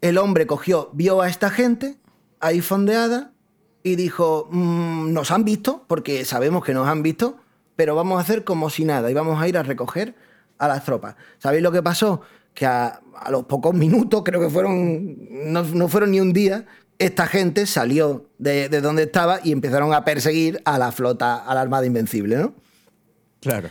El hombre cogió, vio a esta gente ahí fondeada y dijo, "Mm, nos han visto, porque sabemos que nos han visto, pero vamos a hacer como si nada y vamos a ir a recoger a las tropas. ¿Sabéis lo que pasó? Que a, a los pocos minutos, creo que fueron, no, no fueron ni un día, esta gente salió de, de donde estaba y empezaron a perseguir a la flota, a la Armada Invencible, ¿no? Claro.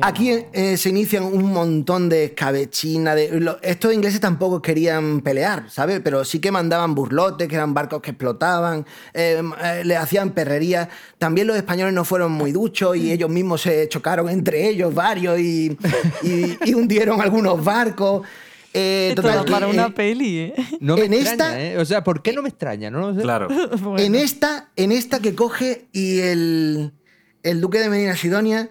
Aquí eh, se inician un montón de escabechina. De, lo- estos ingleses tampoco querían pelear, ¿sabes? Pero sí que mandaban burlotes, que eran barcos que explotaban, eh, eh, le hacían perrerías. También los españoles no fueron muy duchos y ellos mismos se chocaron entre ellos varios y, y- y hundieron algunos barcos. Eh, que, para eh, una peli, ¿eh? No me En extraña, esta- ¿eh? O sea, ¿por qué no me extraña? No lo sé. Claro. Bueno. En esta, en esta que coge y el, el duque de Medina Sidonia,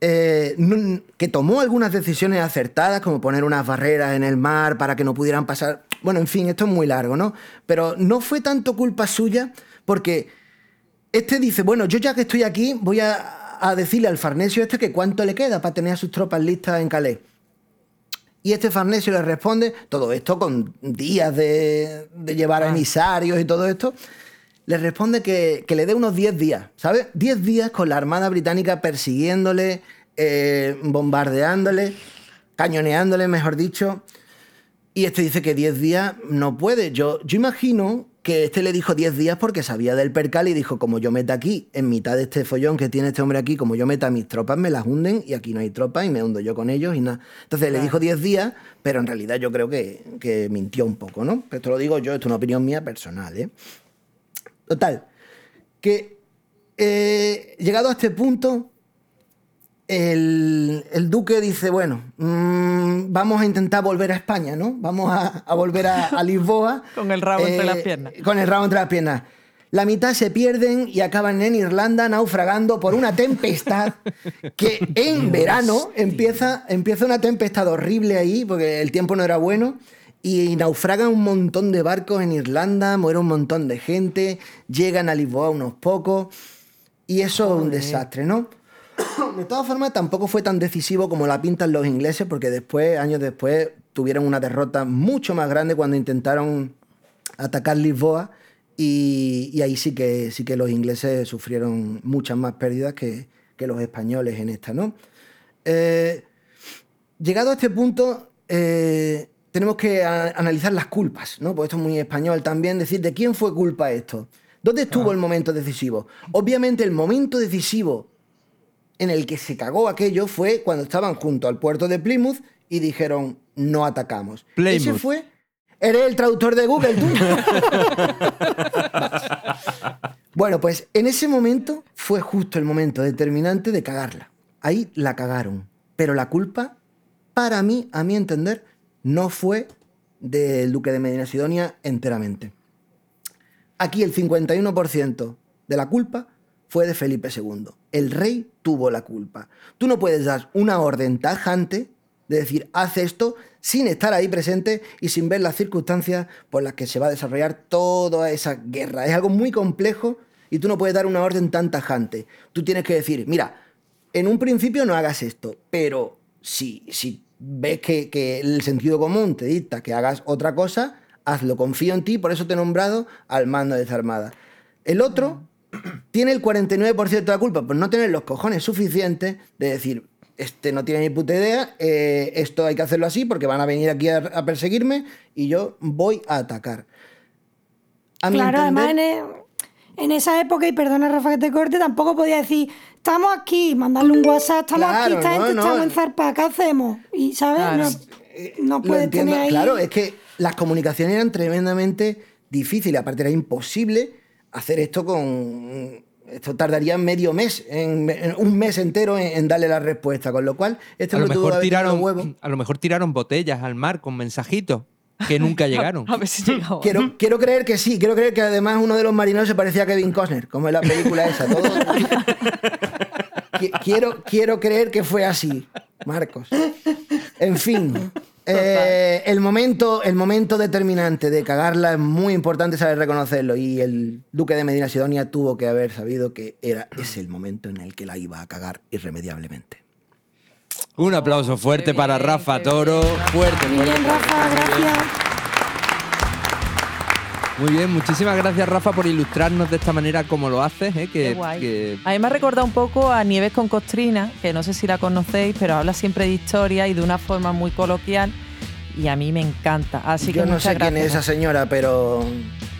eh, no- que tomó algunas decisiones acertadas, como poner unas barreras en el mar para que no pudieran pasar. Bueno, en fin, esto es muy largo, ¿no? Pero no fue tanto culpa suya, porque este dice, bueno, yo ya que estoy aquí, voy a, a decirle al Farnesio este que cuánto le queda para tener a sus tropas listas en Calais. Y este Farnesio le responde, todo esto con días de, de llevar a emisarios y todo esto, le responde que, que le dé unos 10 días, ¿sabes? 10 días con la Armada Británica persiguiéndole, eh, bombardeándole, cañoneándole, mejor dicho. Y este dice que 10 días no puede. Yo, yo imagino que este le dijo 10 días porque sabía del percal y dijo, como yo meta aquí, en mitad de este follón que tiene este hombre aquí, como yo meta mis tropas, me las hunden y aquí no hay tropas y me hundo yo con ellos y nada. Entonces le dijo 10 días, pero en realidad yo creo que, que mintió un poco, ¿no? Esto lo digo yo, esto es una opinión mía personal, ¿eh? Total, que eh, llegado a este punto, el, el duque dice, bueno, mm, vamos a intentar volver a España, ¿no? Vamos a, a volver a, a Lisboa. Eh, Con el rabo entre las piernas. Con el rabo entre las piernas. La mitad se pierden y acaban en Irlanda naufragando por una tempestad que en verano empieza, empieza una tempestad horrible ahí, porque el tiempo no era bueno, y naufragan un montón de barcos en Irlanda, muere un montón de gente, llegan a Lisboa unos pocos, y eso es un desastre, ¿no? De todas formas, tampoco fue tan decisivo como la pintan los ingleses, porque después, años después, tuvieron una derrota mucho más grande cuando intentaron atacar Lisboa. Y, y ahí sí que, sí que los ingleses sufrieron muchas más pérdidas que, que los españoles en esta, ¿no? Eh, llegado a este punto, eh, tenemos que analizar las culpas, ¿no? Porque esto es muy español también, decir de quién fue culpa esto. ¿Dónde estuvo el momento decisivo? Obviamente el momento decisivo en el que se cagó aquello fue cuando estaban junto al puerto de Plymouth y dijeron no atacamos. Ese Plymouth. fue. ¿Eres el traductor de Google tú? bueno, pues en ese momento fue justo el momento determinante de cagarla. Ahí la cagaron. Pero la culpa, para mí, a mi entender, no fue del duque de Medina Sidonia enteramente. Aquí el 51% de la culpa fue de Felipe II. El rey tuvo la culpa. Tú no puedes dar una orden tajante de decir, haz esto, sin estar ahí presente y sin ver las circunstancias por las que se va a desarrollar toda esa guerra. Es algo muy complejo y tú no puedes dar una orden tan tajante. Tú tienes que decir, mira, en un principio no hagas esto, pero si, si ves que, que el sentido común te dicta que hagas otra cosa, hazlo, confío en ti, por eso te he nombrado al mando de esa armada. El otro tiene el 49% de la culpa por no tener los cojones suficientes de decir, este no tiene ni puta idea, eh, esto hay que hacerlo así porque van a venir aquí a, a perseguirme y yo voy a atacar. A Claro, además en, e- en esa época, y perdona Rafa que te corte, tampoco podía decir, estamos aquí, mandarle un WhatsApp, estamos aquí, esta no, gente no. en zarpa, ¿qué hacemos? Y, ¿sabes? Claro. No, no Lo puedes tener ahí... Claro, es que las comunicaciones eran tremendamente difíciles. Aparte, era imposible hacer esto con. Esto tardaría medio mes, en, en un mes entero en, en darle la respuesta. Con lo cual, este A lo, mejor tiraron, huevos. a lo mejor tiraron botellas al mar con mensajitos que nunca llegaron. A ver si llegaba. Quiero, quiero creer que sí, quiero creer que además uno de los marineros se parecía a Kevin Costner, como en la película esa. Todo. Qui- quiero, quiero creer que fue así, Marcos. En fin, Eh, el, momento, el momento determinante de cagarla es muy importante saber reconocerlo. Y el duque de Medina Sidonia tuvo que haber sabido que era ese el momento en el que la iba a cagar irremediablemente. Un aplauso fuerte para Rafa Toro. Fuerte, Muy fuerte, bien, Rafa, gracias. Muy bien, muchísimas gracias Rafa por ilustrarnos de esta manera como lo haces. ¿eh? Que, Qué guay. que- A mí me ha recordado un poco a Nieves con Costrina, que no sé si la conocéis, pero habla siempre de historia y de una forma muy coloquial. Y a mí me encanta. Así que Yo no muchas sé quién es esa señora, pero.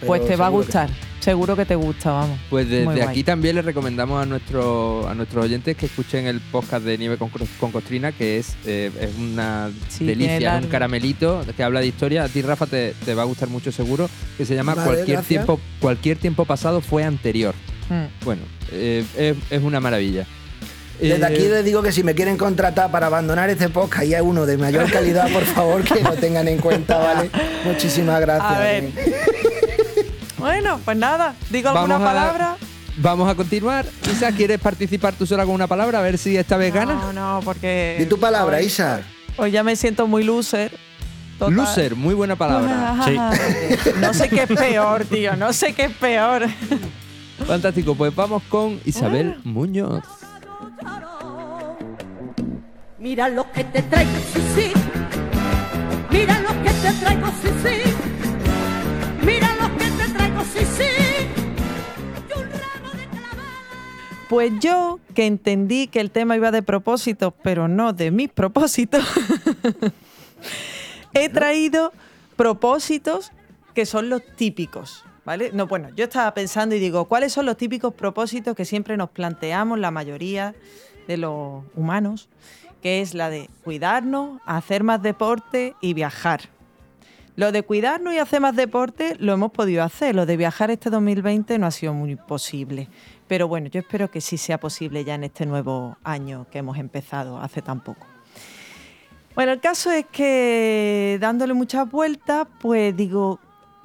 Pues te va a que gustar. Seguro que te gusta, vamos. Pues desde Muy guay. aquí también les recomendamos a, nuestro, a nuestros oyentes que escuchen el podcast de Nieve con, con Costrina, que es, eh, es una Sí, delicia, es un caramelito que habla de historia. A ti, Rafa, te, te va a gustar mucho seguro, que se llama Vale, cualquier, gracias. tiempo, cualquier tiempo pasado fue anterior. Mm. Bueno, eh, es, es una maravilla. Desde Eh, aquí les digo que si me quieren contratar para abandonar este podcast y hay uno de mayor calidad, por favor, que lo tengan en cuenta, ¿vale? Muchísimas gracias. A ver. Bueno, pues nada. Digo alguna Vamos a- palabra. Vamos a continuar. Isa, ¿quieres participar tú sola con una palabra? A ver si esta vez ganas. No, no, porque. Di tu palabra, hoy- Isa. Hoy ya me siento muy loser. Total. Loser, muy buena palabra. Sí. No sé qué es peor, tío. No sé qué es peor. Fantástico, pues vamos con Isabel Muñoz. Mira lo que te traigo, sí, sí. Mira lo que te traigo, sí, sí. Mira lo que te traigo, sí, sí. Y un ramo de clavadas. Pues yo, que entendí que el tema iba de propósitos, pero no de mis propósitos, he traído propósitos que son los típicos. ¿Vale? No, bueno, yo estaba pensando y digo, ¿cuáles son los típicos propósitos que siempre nos planteamos la mayoría de los humanos? Que es la de cuidarnos, hacer más deporte y viajar. Lo de cuidarnos y hacer más deporte lo hemos podido hacer. Lo de viajar este 2020 no ha sido muy posible. Pero bueno, yo espero que sí sea posible ya en este nuevo año que hemos empezado hace tan poco. Bueno, el caso es que dándole muchas vueltas, pues digo,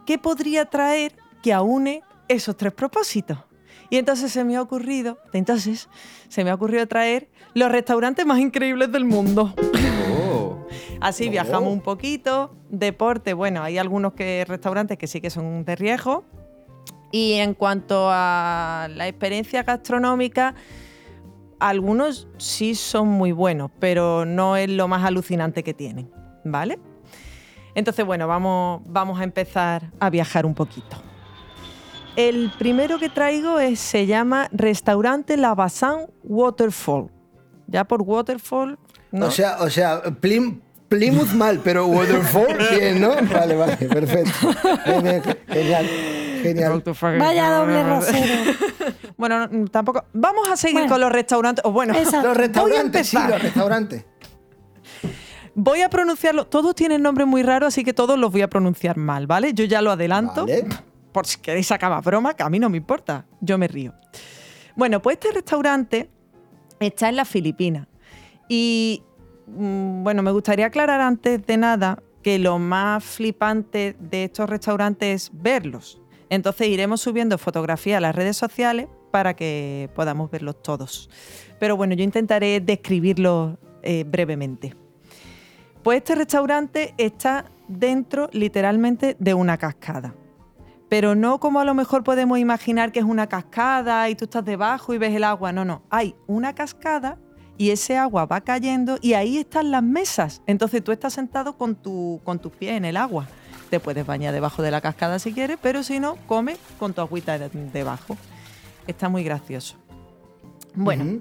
¿qué podría traer que aúne esos tres propósitos? Y entonces se me ha ocurrido, entonces se me ha ocurrido traer los restaurantes más increíbles del mundo. Oh. Así viajamos un poquito. Deporte, bueno, hay algunos que, restaurantes que sí que son de riesgo. Y en cuanto a la experiencia gastronómica, algunos sí son muy buenos, pero no es lo más alucinante que tienen, ¿vale? Entonces, bueno, vamos, vamos a empezar a viajar un poquito. El primero que traigo es, se llama Restaurante La Bassin Waterfall. Ya por Waterfall. ¿no? O sea, o sea, Plim- Plymouth mal, pero Waterfall bien, ¿no? Vale, vale, perfecto. Genial, Genial. genial. Vaya doble rasero. Bueno, no, tampoco. Vamos a seguir Bueno. con los restaurantes. O bueno, Exacto. Los restaurantes, sí, los restaurantes. Voy a pronunciarlo. Todos tienen nombres muy raros, así que todos los voy a pronunciar mal, ¿vale? Yo ya lo adelanto. Vale. Por si queréis sacar más broma, que a mí no me importa. Yo me río. Bueno, pues este restaurante está en las Filipinas. Y mm, bueno, me gustaría aclarar antes de nada que lo más flipante de estos restaurantes es verlos. Entonces iremos subiendo fotografías a las redes sociales para que podamos verlos todos. Pero bueno, yo intentaré describirlos eh, brevemente. Pues este restaurante está dentro literalmente de una cascada. Pero no como a lo mejor podemos imaginar que es una cascada y tú estás debajo y ves el agua. No, no. Hay una cascada y ese agua va cayendo y ahí están las mesas. Entonces tú estás sentado con, tu, con tus pies en el agua. Te puedes bañar debajo de la cascada si quieres, pero si no, come con tu agüita de- debajo. Está muy gracioso. Bueno,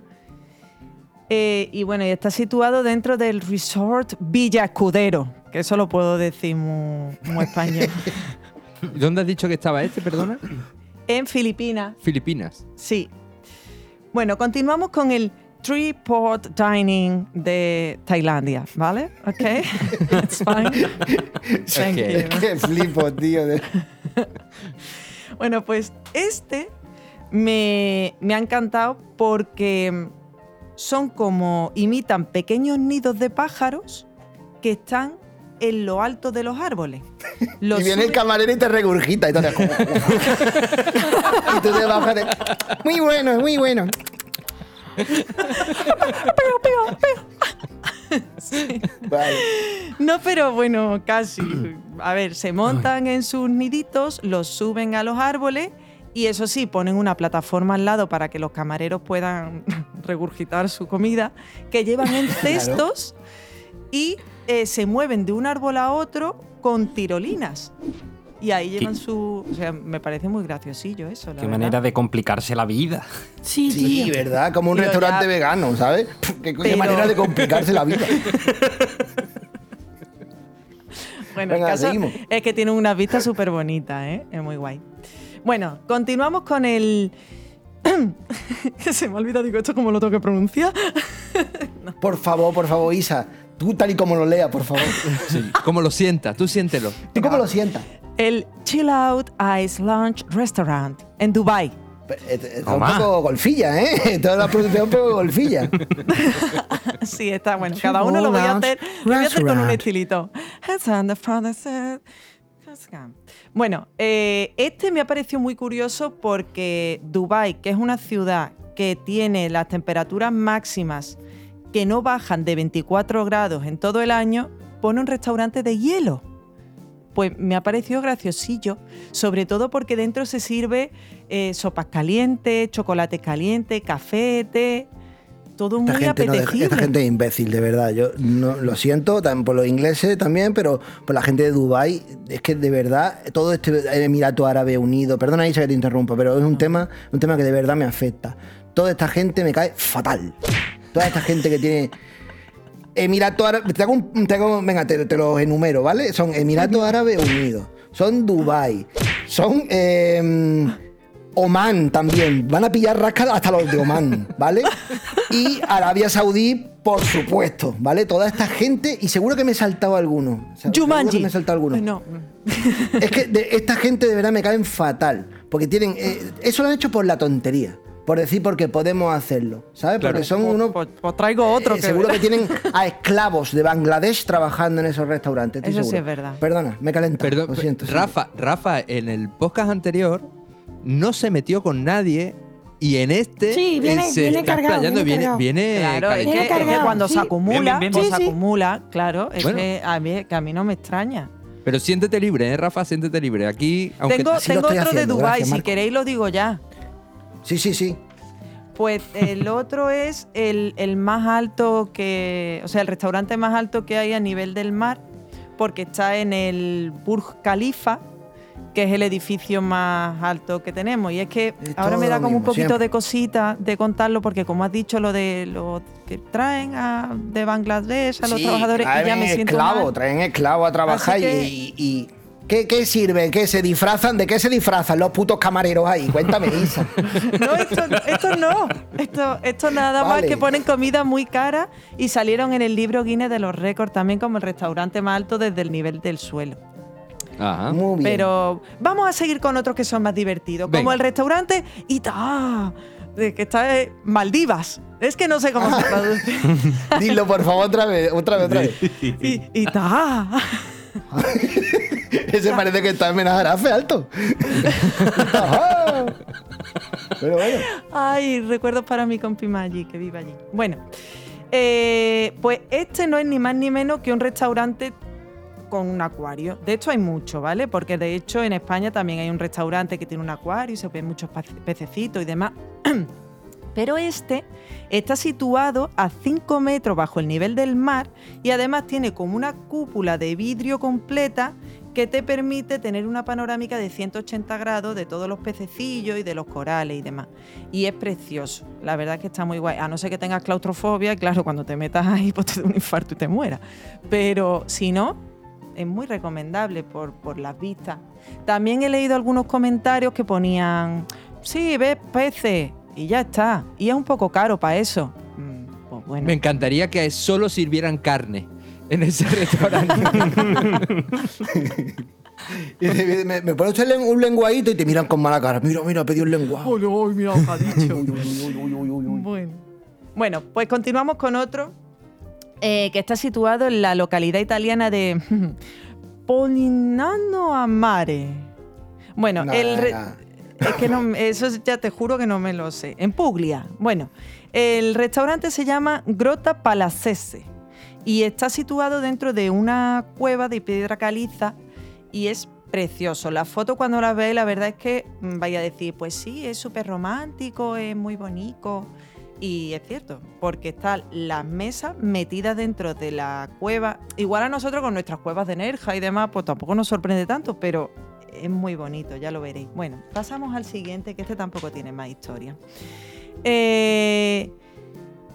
eh, y bueno, y está situado dentro del resort Villa Escudero, que eso lo puedo decir muy, muy español. ¿Dónde has dicho que estaba este, perdona? en Filipinas, Filipinas. sí. Bueno, continuamos con el Three Port Dining de Tailandia, ¿vale? ¿Ok? It's fine. Thank Ok. you. Qué flipo, tío. de- Bueno, pues este me, me ha encantado porque son como imitan pequeños nidos de pájaros que están en lo alto de los árboles. Y viene el camarero y te regurgita y te... y tú te bajas de... Muy bueno, muy bueno. Peo, peo, peo. Vale. No, pero bueno, casi. A ver, se montan en sus niditos, los suben a los árboles y eso sí, ponen una plataforma al lado para que los camareros puedan regurgitar su comida, que llevan en cestos y eh, se mueven de un árbol a otro con tirolinas. Y ahí llevan su... O sea, me parece muy graciosillo eso, la Qué verdad. manera de complicarse la vida. Sí, Sí, tío. ¿verdad? Como un Pero restaurante ya- vegano, ¿sabes? Qué, Pero- manera de complicarse la vida. Bueno, Venga, el caso seguimos. es que tienen unas vistas súper bonitas, ¿eh? Es muy guay. Bueno, continuamos con el... que se me ha olvidado, digo, ¿esto cómo lo tengo que pronunciar? Por favor, por favor, Isa. Tú tal y como lo leas, por favor. Sí, como lo sientas, tú siéntelo. ¿Tú cómo lo sientas? El Chill Out Ice Lunch Restaurant en Dubai. Es es un Toma. poco golfilla, ¿eh? Toda la producción un poco golfilla. Sí, está bueno. Cada uno lo voy a hacer, lo voy a hacer con un estilito. Hands on the front of the- Bueno, eh, este me ha parecido muy curioso porque Dubai, que es una ciudad que tiene las temperaturas máximas que no bajan de 24 grados en todo el año, pone un restaurante de hielo. Pues me ha parecido graciosillo, sobre todo porque dentro se sirve eh, sopas calientes, chocolate caliente, café, té, todo Esta muy gente, no, apetecible. esta gente es imbécil, de verdad. Yo no, lo siento también por los ingleses también, pero por la gente de Dubai es que de verdad todo este Emirato Árabe Unido, perdona Isa que te interrumpa, pero es un tema, un tema que de verdad me afecta. Toda esta gente me cae fatal. Toda esta gente que tiene Emirato Árabe, te hago un- te hago- venga, te, te los enumero, ¿vale? Son Emirato Árabe Unido, son Dubai, son eh, Oman también. Van a pillar rascas hasta los de Oman, ¿vale? Y Arabia Saudí, por supuesto, ¿vale? Toda esta gente, y seguro que me he saltado alguno. Jumanji. que me he saltado alguno. No. Es que de- esta gente de verdad me caen fatal. Porque tienen. eh, eso lo han hecho por la tontería. Por decir porque podemos hacerlo. ¿Sabes? Porque son Pues- unos. Pues, traigo otro eh, que seguro que tienen a esclavos de Bangladesh trabajando en esos restaurantes. Eso sí es verdad. Perdona, me he calentado. Perdón, lo siento. sí. Rafa, Rafa, en el podcast anterior no se metió con nadie y en este Sí, viene- eh, se viene está cargado, explayando, viene viene, cargado. viene Claro, es que, es cuando sí. se acumula, Bien, bien, bien. Sí, se sí. acumula, claro, es Bueno. que a mí, que a mí no me extraña. Pero siéntete libre, ¿eh, Rafa? Siéntete libre. Aquí, aunque tengo tengo otro haciendo, de Dubai, gracias, si queréis lo digo ya. Sí, sí, sí. Pues el otro es el, el más alto que, o sea, el restaurante más alto que hay a nivel del mar, porque está en el Burj Khalifa, que es el edificio más alto que tenemos. Y es que Es ahora me da como un poquito siempre. de cosita de contarlo, porque como has dicho lo de lo que traen a- de Bangladesh a los Sí, trabajadores, y ya traen me siento esclavos, mal. traen esclavos a trabajar que- y- ¿Qué, qué sirven? ¿Qué se disfrazan? ¿De qué se disfrazan los putos camareros ahí? Cuéntame, Isa. No, esto, esto no. Esto, esto nada más que ponen comida muy cara y salieron en el libro Guinness de los récords también como el restaurante más alto desde el nivel del suelo. Ajá. Muy bien. Pero vamos a seguir con otros que son más divertidos, como el restaurante Ita, de que está en Maldivas. Es que no sé cómo se traduce. Dilo, por favor, otra vez, otra vez, otra vez. I- Ita. Ese parece que está en Menajarafe alto. Pero bueno. Ay, recuerdos para mi compi Maggi, que vive allí. Bueno, eh, pues este no es ni más ni menos que un restaurante con un acuario. De hecho hay mucho, ¿vale? Porque de hecho en España también hay un restaurante que tiene un acuario y se ven muchos pececitos y demás. Pero este está situado a 5 metros bajo el nivel del mar y además tiene como una cúpula de vidrio completa que te permite tener una panorámica de 180 grados de todos los pececillos y de los corales y demás. Y es precioso, la verdad es que está muy guay. A no ser que tengas claustrofobia, claro, cuando te metas ahí pues te da un infarto y te mueras. Pero si no, es muy recomendable por, por las vistas. También he leído algunos comentarios que ponían, sí, ves peces y ya está. Y es un poco caro para eso. Mm, Pues bueno. Me encantaría que solo sirvieran carne en ese restaurante. Y ¿Me, me pone usted len- un lenguadito y te miran con mala cara. Mira, mira, pedí un lenguado. mira lo que ha dicho. Bueno. Bueno, pues continuamos con otro eh, que está situado en la localidad italiana de Polignano a Mare. Bueno, No, el. Es que no, eso ya te juro que no me lo sé. En Puglia. Bueno, el restaurante se llama Grota Palazzese Y está situado dentro de una cueva de piedra caliza y es precioso. La foto cuando la veis, la verdad es que mm, vais a decir, pues sí, es súper romántico, es muy bonito. Y es cierto, porque están las mesas metidas dentro de la cueva. Igual a nosotros con nuestras cuevas de Nerja y demás, pues tampoco nos sorprende tanto, pero es muy bonito, ya lo veréis. Bueno, pasamos al siguiente, que este tampoco tiene más historia. Eh,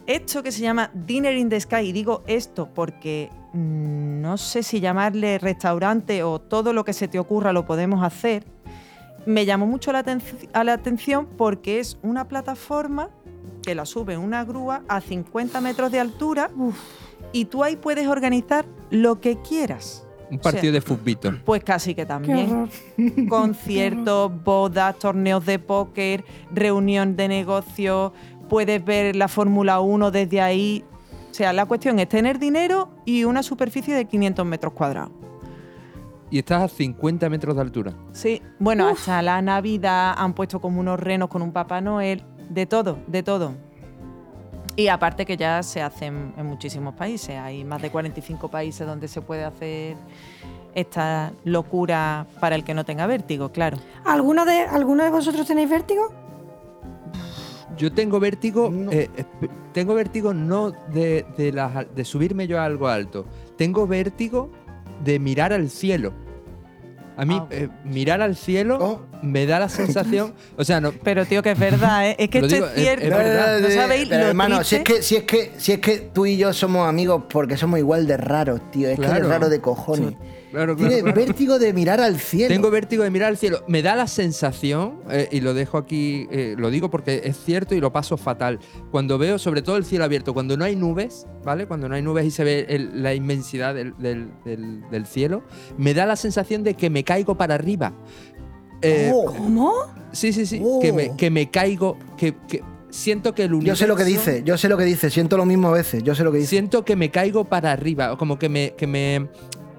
esto que se llama Dinner in the Sky, y digo esto porque mm, no sé si llamarle restaurante o todo lo que se te ocurra lo podemos hacer, me llamó mucho la, atenci- a la atención porque es una plataforma que la sube una grúa a 50 metros de altura y tú ahí puedes organizar lo que quieras. Un O sea, partido de futbito. Pues casi que también conciertos, bodas, torneos de póker, reunión de negocios, puedes ver la Fórmula 1 desde ahí. O sea, la cuestión es tener dinero y una superficie de 500 metros cuadrados. Y estás a 50 metros de altura. Sí, bueno, hasta la Navidad han puesto como unos renos con un Papá Noel, de todo, de todo. Y aparte que ya se hacen en muchísimos países, hay más de 45 países donde se puede hacer esta locura para el que no tenga vértigo, claro. ¿Alguno de, ¿Alguno de vosotros tenéis vértigo? Yo tengo vértigo, No. eh, esp- tengo vértigo no de, de, las al- de subirme yo a algo alto. Tengo vértigo de mirar al cielo. A mí, Ah. eh, mirar al cielo Oh. me da la sensación. O sea, no. Pero tío, que es verdad, ¿eh? es que Lo esto digo, es es- cierto. es verdad. No sabéis Pero, lo hermano, si es, triste- que, si, es que, si es que tú y yo somos amigos porque somos igual de raros, tío. Es que Claro. eres raro de cojones. Claro, claro. vértigo de mirar al cielo. Tengo vértigo de mirar al cielo. Me da la sensación, eh, y lo dejo aquí, eh, lo digo porque es cierto y lo paso fatal. Cuando veo, sobre todo el cielo abierto, cuando no hay nubes, ¿vale? Cuando no hay nubes y se ve el- la inmensidad del, del- del- del cielo, me da la sensación de que me caigo para arriba. Eh, Oh, ¿Cómo? Sí, sí, sí. Oh. Que, me, que me caigo, que, que siento que el universo... yo sé lo que dice, yo sé lo que dice. Siento lo mismo a veces. Yo sé lo que dice. Siento que me caigo para arriba, como que me... Que me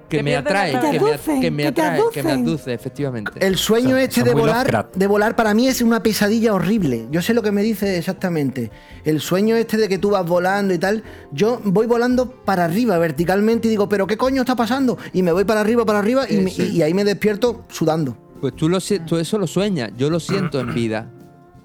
que me atrae, que me, aducen, que me atrae, que me aduce, efectivamente. El sueño este de volar, de volar para mí es una pesadilla horrible. Yo sé lo que me dice exactamente. El sueño este de que tú vas volando y tal, yo voy volando para arriba verticalmente y digo, pero ¿qué coño está pasando? Y me voy para arriba, para arriba y, me- ahí me despierto sudando. Pues tú, lo, tú eso lo sueñas, yo lo siento en vida.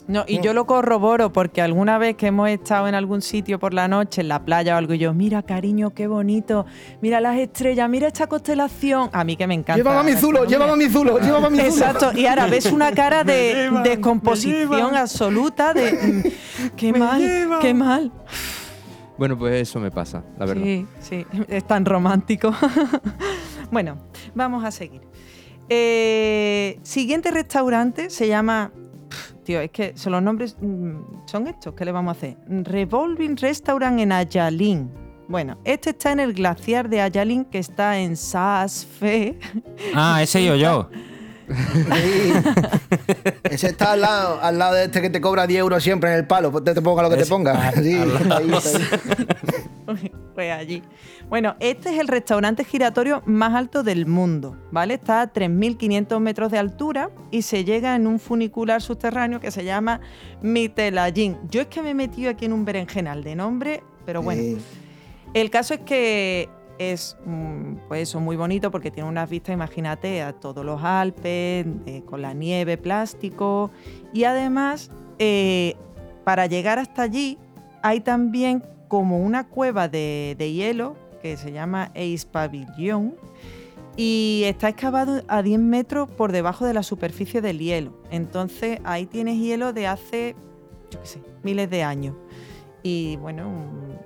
No, y yo lo corroboro porque alguna vez que hemos estado en algún sitio por la noche, en la playa o algo, y yo, mira, cariño, qué bonito, mira las estrellas, mira esta constelación. A mí que me encanta. Llévame a mi zulo, llévame a mi zulo, llévame a mi zulo. Exacto, y ahora ves una cara de descomposición absoluta, de mm, qué mal, qué mal. Bueno, pues eso me pasa, la verdad. Sí, sí, es tan romántico. bueno, vamos a seguir. Eh, siguiente restaurante se llama. Tío, es que son los nombres. mm, Son estos, ¿qué le vamos a hacer? Revolving Restaurant en Ayalín. Bueno, este está en el glaciar de Ayalín, que está en Saasfe. Ah, ese yo yo. Sí. Ese está al lado, al lado de este que te cobra 10 euros siempre en el palo. Te, te ponga lo que te ponga. Sí, ahí, ahí. Pues allí. Bueno, este es el restaurante giratorio más alto del mundo, ¿vale? Está a 3.500 metros de altura y se llega en un funicular subterráneo que se llama Mitelallín. Yo es que me he metido aquí en un berenjenal de nombre, pero bueno. Sí. El caso es que es mm, pues muy bonito porque tiene unas vistas, imagínate, a todos los Alpes, eh, con la nieve, plástico. Y además, eh, para llegar hasta allí, hay también como una cueva de, de hielo que se llama Pavillon y está excavado a 10 metros por debajo de la superficie del hielo. Entonces ahí tienes hielo de hace, yo qué sé, miles de años. Y bueno,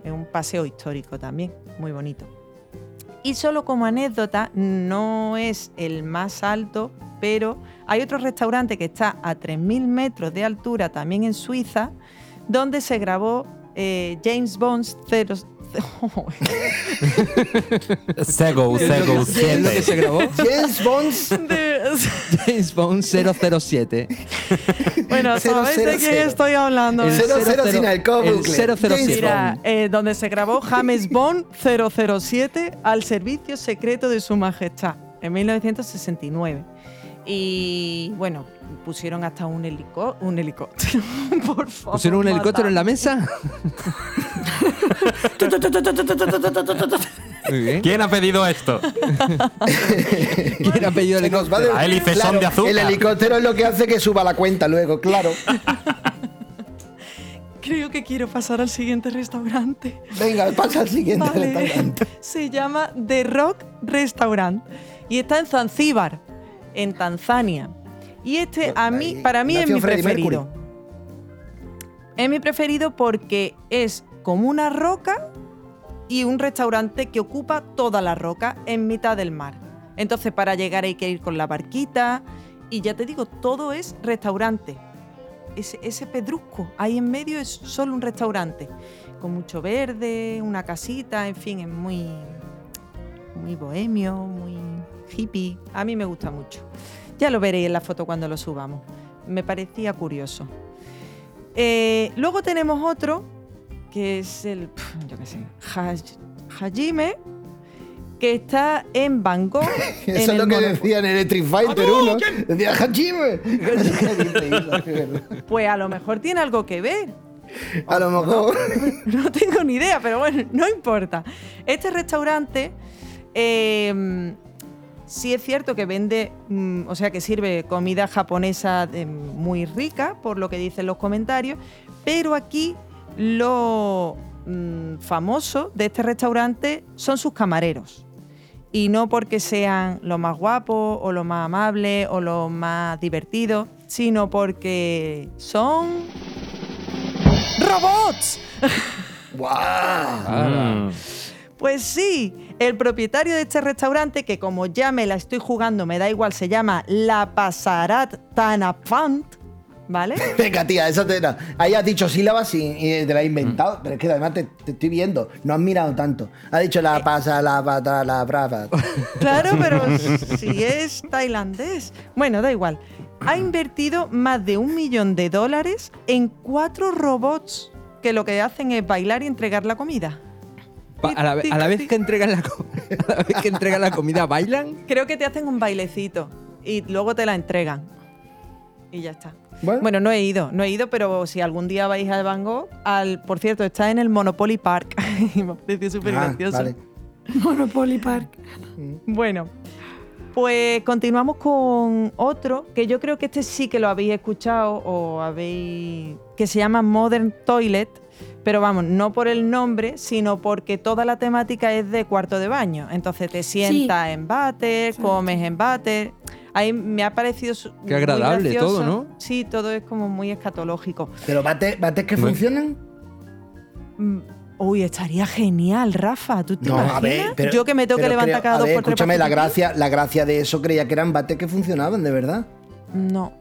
es un paseo histórico también, muy bonito. Y solo como anécdota, no es el más alto, pero hay otro restaurante que está a 3.000 metros de altura, también en Suiza, donde se grabó eh, James Bond 0... Sego, Sego, ¿Qué es lo que se grabó? James Bond. James Bond 007. bueno, ¿sabéis de 007. qué estoy hablando? El Cero, cero 00 sin alcohol, el bucle. 007. James Mira, eh, donde se grabó James Bond 007 al servicio secreto de su majestad en 1969. Y bueno, pusieron hasta un, helico un helicóptero. Por favor. ¿Pusieron un helicóptero en la mesa? Muy bien. ¿Quién ha pedido esto? ¿Quién ha pedido el helicóptero? de- La hélice son de azúcar. El helicóptero es lo que hace que suba la cuenta luego, claro. Creo que quiero pasar al siguiente restaurante. Venga, pasa al siguiente Vale. restaurante. Se llama The Rock Restaurant y está en Zanzíbar, en Tanzania. Y este a mí, para mí es mi preferido. Es mi preferido porque es como una roca y un restaurante que ocupa toda la roca en mitad del mar. Entonces para llegar hay que ir con la barquita y ya te digo, todo es restaurante. Ese, ese pedrusco ahí en medio es solo un restaurante, con mucho verde, una casita, en fin, es muy, muy bohemio, muy hippie. A mí me gusta mucho. Ya lo veréis en la foto cuando lo subamos. Me parecía curioso. Eh, luego tenemos otro, que es el, yo qué sé, Haj- Hajime, que está en Bangkok. en Eso es lo que mono- decía en Electric Fighter 1. Decía Hajime. Pues a lo mejor tiene algo que ver. A lo mejor. No tengo ni idea, pero bueno, no importa. Este restaurante eh, sí es cierto que vende, mm, o sea, que sirve comida japonesa eh, muy rica, por lo que dicen los comentarios, pero aquí lo mm, famoso de este restaurante son sus camareros. Y no porque sean los más guapos o los más amables o los más divertidos, sino porque son robots. Ala. Mm. Pues sí, el propietario de este restaurante, que como ya me la estoy jugando, me da igual, se llama La Pasarat Tanapant, ¿vale? Venga, tía, esa te no. Ahí has dicho sílabas y, y te la has inventado. Pero es que además te, te estoy viendo. No has mirado tanto. Ha dicho la pasa, la pata, la brava. Claro, pero si es tailandés. Bueno, da igual. Ha invertido más de un millón de dólares en cuatro robots que lo que hacen es bailar y entregar la comida. A la, a la vez que entregan la, co- a la vez que entregan la comida, ¿bailan? Creo que te hacen un bailecito y luego te la entregan. Y ya está. Bueno. Bueno, no he ido, no he ido, pero si algún día vais a Van Gogh, al, por cierto, está en el Monopoly Park. y me pareció súper Ah, gracioso. vale. Monopoly Park. Bueno, pues continuamos con otro que yo creo que este sí que lo habéis escuchado o habéis. que se llama Modern Toilet. Pero vamos, no por el nombre, sino porque toda la temática es de cuarto de baño. Entonces te sientas en váter, comes en váter. Ahí me ha parecido Qué agradable todo, ¿no? Sí, todo es como muy escatológico. Pero bates, bates que Bueno. funcionan. Uy, estaría genial, Rafa. ¿Tú te No, imaginas? a ver, pero, Yo que me tengo que levantar cada dos ver, por tres. Escúchame, la gracia, la gracia de eso creía que eran bates que funcionaban, de verdad. No.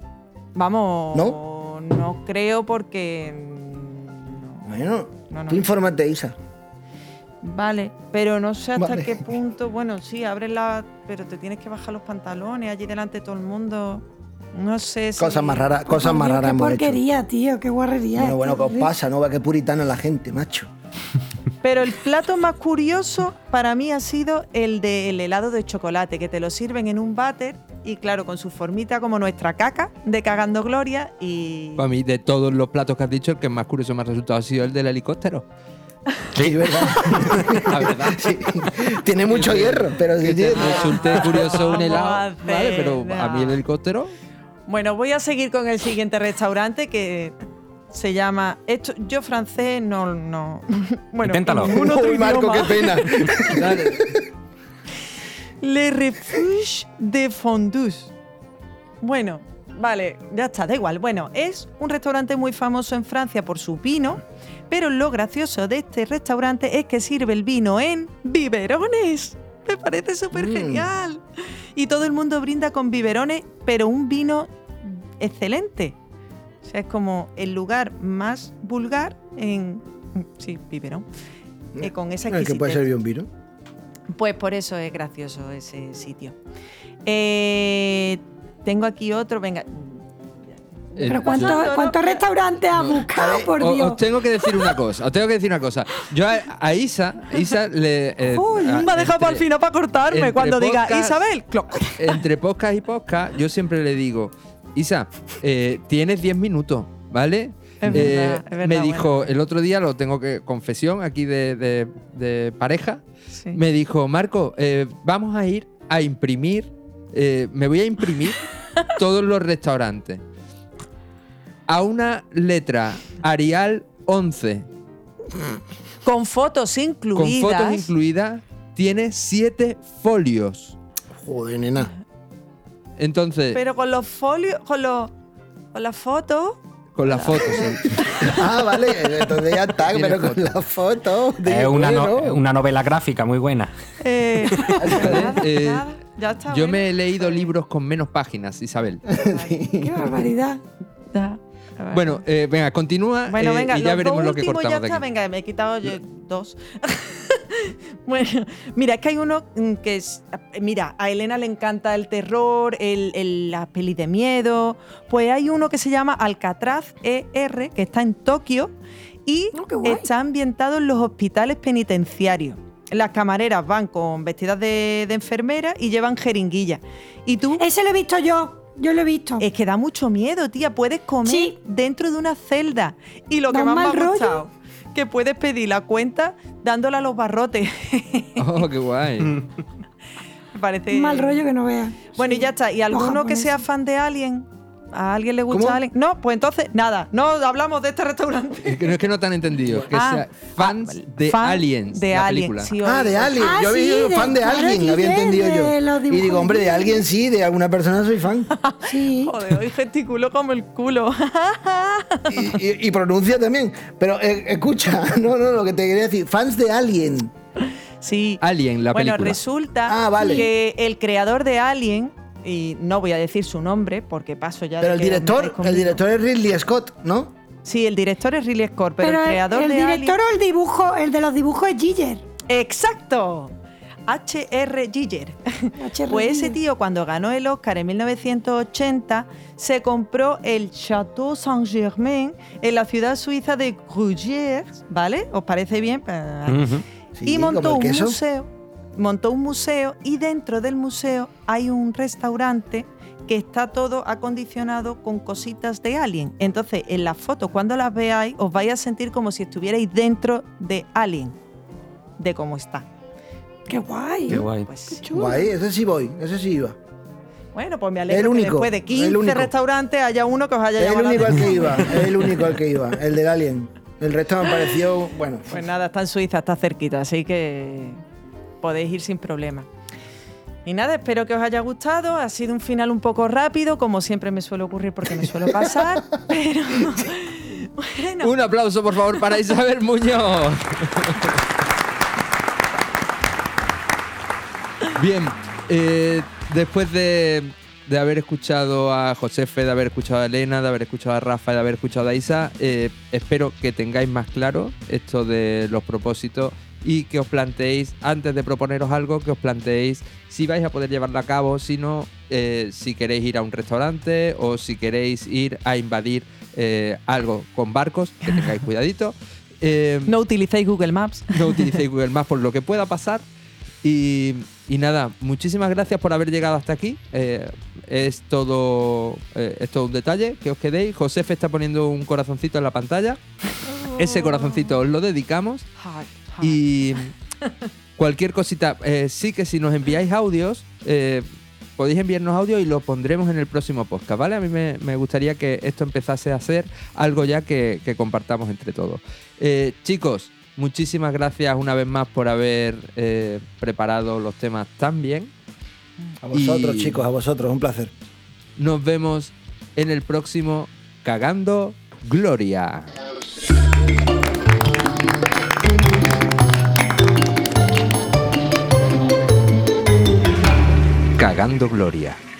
Vamos. ¿No? No creo porque. mm, no. Bueno, No, no. tú infórmate, Isa. Vale, pero no sé hasta Vale. qué punto. Bueno, sí, abres la. Pero te tienes que bajar los pantalones allí delante de todo el mundo. No sé si. Cosas más raras, cosas más raras hemos hecho. porquería, tío, qué guarrería. Bueno, bueno, ¿qué os pasa? No, qué puritana la gente, macho. Pero el plato más curioso para mí ha sido el del helado de chocolate, que te lo sirven en un váter y, claro, con su formita como nuestra caca de cagando gloria y. Para mí, de todos los platos que has dicho, el que más curioso me ha resultado ha sido el del helicóptero. Sí, verdad. La verdad. Sí. Tiene mucho hierro, pero sí Que te resulte curioso un helado, ¿vale? Pero a mí el helicóptero... Bueno, voy a seguir con el siguiente restaurante que se llama. Esto, yo francés no. no bueno, Inténtalo. Uy, Marco, idioma. qué pena. Dale. Le Refuge de Fondus. Bueno, vale, ya está, da igual. Bueno, es un restaurante muy famoso en Francia por su vino, pero lo gracioso de este restaurante es que sirve el vino en biberones. Me parece súper Mm. genial. Y todo el mundo brinda con biberones, pero un vino excelente. O sea, es como el lugar más vulgar en. Sí, biberón. Eh, con esa El que puede exquisitez. servir un vino. Pues por eso es gracioso ese sitio. Eh, tengo aquí otro, venga. Eh, Pero ¿cuántos, ¿cuántos restaurantes has buscado, por Dios? Os tengo que decir una cosa, os tengo que decir una cosa. Yo a, a Isa, Isa le... eh, Uy, a- me ha dejado para el final para cortarme. Cuando diga Isabel, cloc. Entre podcast y podcast, yo siempre le digo, Isa, eh, tienes 10 minutos, ¿vale? Es Eh, verdad, es verdad, me dijo, bueno. el otro día lo tengo que, confesión aquí de, de- de pareja, Sí. me dijo, Marco, eh, vamos a ir a imprimir, eh, me voy a imprimir todos los restaurantes. A una letra Arial 11, Con fotos con incluidas. fotos incluidas, tiene 7 folios. Joder, nena. Entonces, Pero con los folios, con los. Con las fotos. con las fotos. sí. Ah, vale, entonces ya está, Tiene pero con foto. la foto. digo, Es una, no- una novela gráfica muy buena. Eh, nada, Eh, nada, ya está. Yo bueno. me he leído libros con menos páginas, Isabel. Qué barbaridad. Ya. Bueno, eh, venga, continúa Bueno, eh, venga, y ya veremos lo que cortamos ya de está. aquí. Venga, me he quitado yo dos. bueno, mira, es que hay uno mm, que es. Mira, a Elena le encanta el terror, el, el- las pelis de miedo. Pues hay uno que se llama Alcatraz ER, que está en Tokio y Oh, está ambientado en los hospitales penitenciarios. Las camareras van con vestidas de, de enfermera y llevan jeringuillas. Y tú Ese lo he visto yo. Yo lo he visto. es que da mucho miedo, tía. Puedes comer Sí. dentro de una celda. Y lo Da que más me ha rollo. gustado, que puedes pedir la cuenta dándola a los barrotes. Oh, qué guay. me parece. Un mal rollo que no veas. Bueno, y ya está. ¿Y alguno que sea fan de Alien? ¿A alguien le gusta ¿Cómo? Alien? No, pues entonces, nada. No hablamos de este restaurante. Es que no es que no te han entendido, que Ah, sea fans ah, de fan Aliens, de la Alien, película. sí, Ah, de Alien. Ah, yo había sí, sido de- fan de claro, alguien, había entendido de yo. los Y digo, dibujos hombre, de alguien sí, de alguna persona soy fan. Sí. Joder, hoy gesticulo como el culo. y, y- y pronuncia también. Pero eh, escucha, no, no, lo que te quería decir, fans de Alien. Sí. Alien, la bueno, película. resulta Ah, vale. que el creador de Alien, y no voy a decir su nombre porque paso ya Pero de el director, el director es Ridley Scott, ¿no? Sí, el director es Ridley Scott, pero, Pero, el creador el de director Alien... o el dibujo, el de los dibujos es Giger. ¡Exacto! H.R. Giger. Pues ese tío, cuando ganó el Oscar en 1980, se compró el Château Saint-Germain en la ciudad suiza de Gruyères, ¿vale? ¿Os parece bien? Pues. Sí, y montó un el queso. museo. Montó un museo y dentro del museo hay un restaurante que está todo acondicionado con cositas de Alien. Entonces, en las fotos, cuando las veáis, os vais a sentir como si estuvierais dentro de Alien, de cómo está. Qué guay. Qué guay. Pues, Guay, ese sí voy, ese sí iba. bueno, pues me alegro El que único, después de el 15 único. restaurantes haya uno que os haya Es el llamado la único al que iba, es el único al que iba, el del Alien. El resto me pareció, bueno. Pues nada, está en Suiza, está cerquita, así que podéis ir sin problema. Y nada, espero que os haya gustado. Ha sido un final un poco rápido, como siempre me suele ocurrir porque me suelo pasar, pero bueno. Un aplauso, por favor, para Isabel Muñoz. Bien, eh, después de, de haber escuchado a Josefe, de haber escuchado a Elena, de haber escuchado a Rafa, de haber escuchado a Isa, eh, espero que tengáis más claro esto de los propósitos y que os planteéis, antes de proponeros algo, que os planteéis si vais a poder llevarlo a cabo, si no, eh, si queréis ir a un restaurante o si queréis ir a invadir eh, algo con barcos, que tengáis cuidadito. Eh, No utilicéis Google Maps. no utilicéis Google Maps por lo que pueda pasar. Y, y nada, muchísimas gracias por haber llegado hasta aquí. Eh, es, todo, eh, es todo un detalle que os quedéis. Josefe está poniendo un corazoncito en la pantalla. Ese corazoncito os lo dedicamos. Y cualquier cosita, eh, sí que si nos enviáis audios, eh, podéis enviarnos audio y lo pondremos en el próximo podcast, ¿vale? A mí me, me gustaría que esto empezase a ser algo ya que, que compartamos entre todos. Eh, chicos, muchísimas gracias una vez más por haber eh, preparado los temas tan bien. A vosotros, Y- chicos, a vosotros, un placer. Nos vemos en el próximo Cagando Gloria. Cagando Gloria.